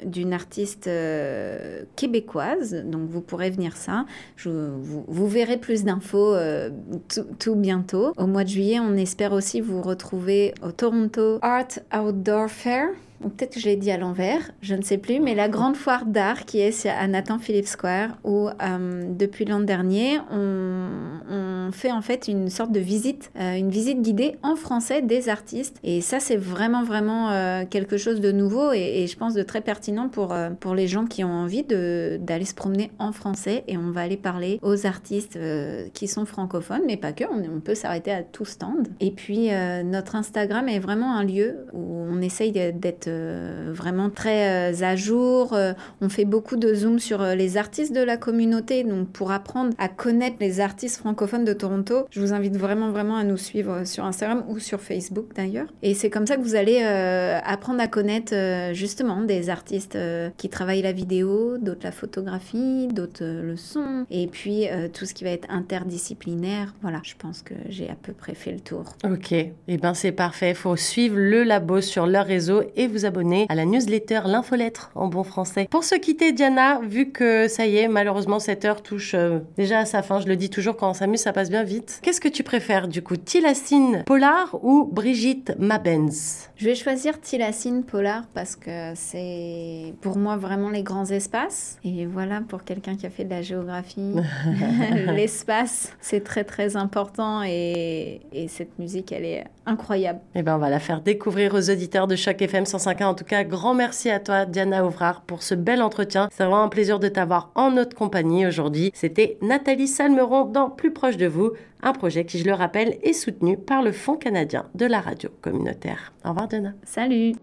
Speaker 3: d'une artiste québécoise. Donc, vous pourrez venir ça. Je, vous, vous verrez plus d'infos tout bientôt. Au mois de juillet, on espère aussi vous retrouver au Toronto Art Outdoor Fair. Peut-être que je l'ai dit à l'envers, je ne sais plus, mais la grande foire d'art qui est à Nathan Phillips Square, où euh, depuis l'an dernier, on, fait en fait une sorte de visite, euh, une visite guidée en français des artistes. Et ça, c'est vraiment, vraiment euh, quelque chose de nouveau et, je pense de très pertinent pour, pour les gens qui ont envie d'aller se promener en français. Et on va aller parler aux artistes qui sont francophones, mais pas que, on, on peut s'arrêter à tout stand. Et puis, notre Instagram est vraiment un lieu où on essaye d'être euh, vraiment très euh, à jour. Euh, on fait beaucoup de zoom sur les artistes de la communauté. Donc, pour apprendre à connaître les artistes francophones de Toronto, je vous invite vraiment, vraiment à nous suivre sur Instagram ou sur Facebook d'ailleurs. Et c'est comme ça que vous allez apprendre à connaître justement des artistes qui travaillent la vidéo, d'autres la photographie, d'autres le son, et puis tout ce qui va être interdisciplinaire. Voilà, je pense que j'ai à peu près fait le tour.
Speaker 2: Ok, et eh ben c'est parfait. Il faut suivre le labo sur leur réseau et vous abonner à la newsletter L'infolettre en bon français. Pour se quitter, Diana, vu que ça y est, malheureusement cette heure touche euh, déjà à sa fin, je le dis toujours quand on s'amuse, ça passe bien vite. Qu'est-ce que tu préfères du coup, Tilacine Polar ou Brigitte Mabenz
Speaker 3: Je vais choisir Tilacine Polar parce que c'est pour moi vraiment les grands espaces. Et voilà, pour quelqu'un qui a fait de la géographie, l'espace, c'est très très important et, et, cette musique, elle est incroyable.
Speaker 2: Et ben on va la faire découvrir aux auditeurs de Choc FM 105.1. En tout cas, grand merci à toi, Diana Ouvrard, pour ce bel entretien. C'est vraiment un plaisir de t'avoir en notre compagnie aujourd'hui. C'était Nathalie Salmeron dans Plus proche de vous, un projet qui, je le rappelle, est soutenu par le Fonds canadien de la radio communautaire. Au revoir, Diana.
Speaker 3: Salut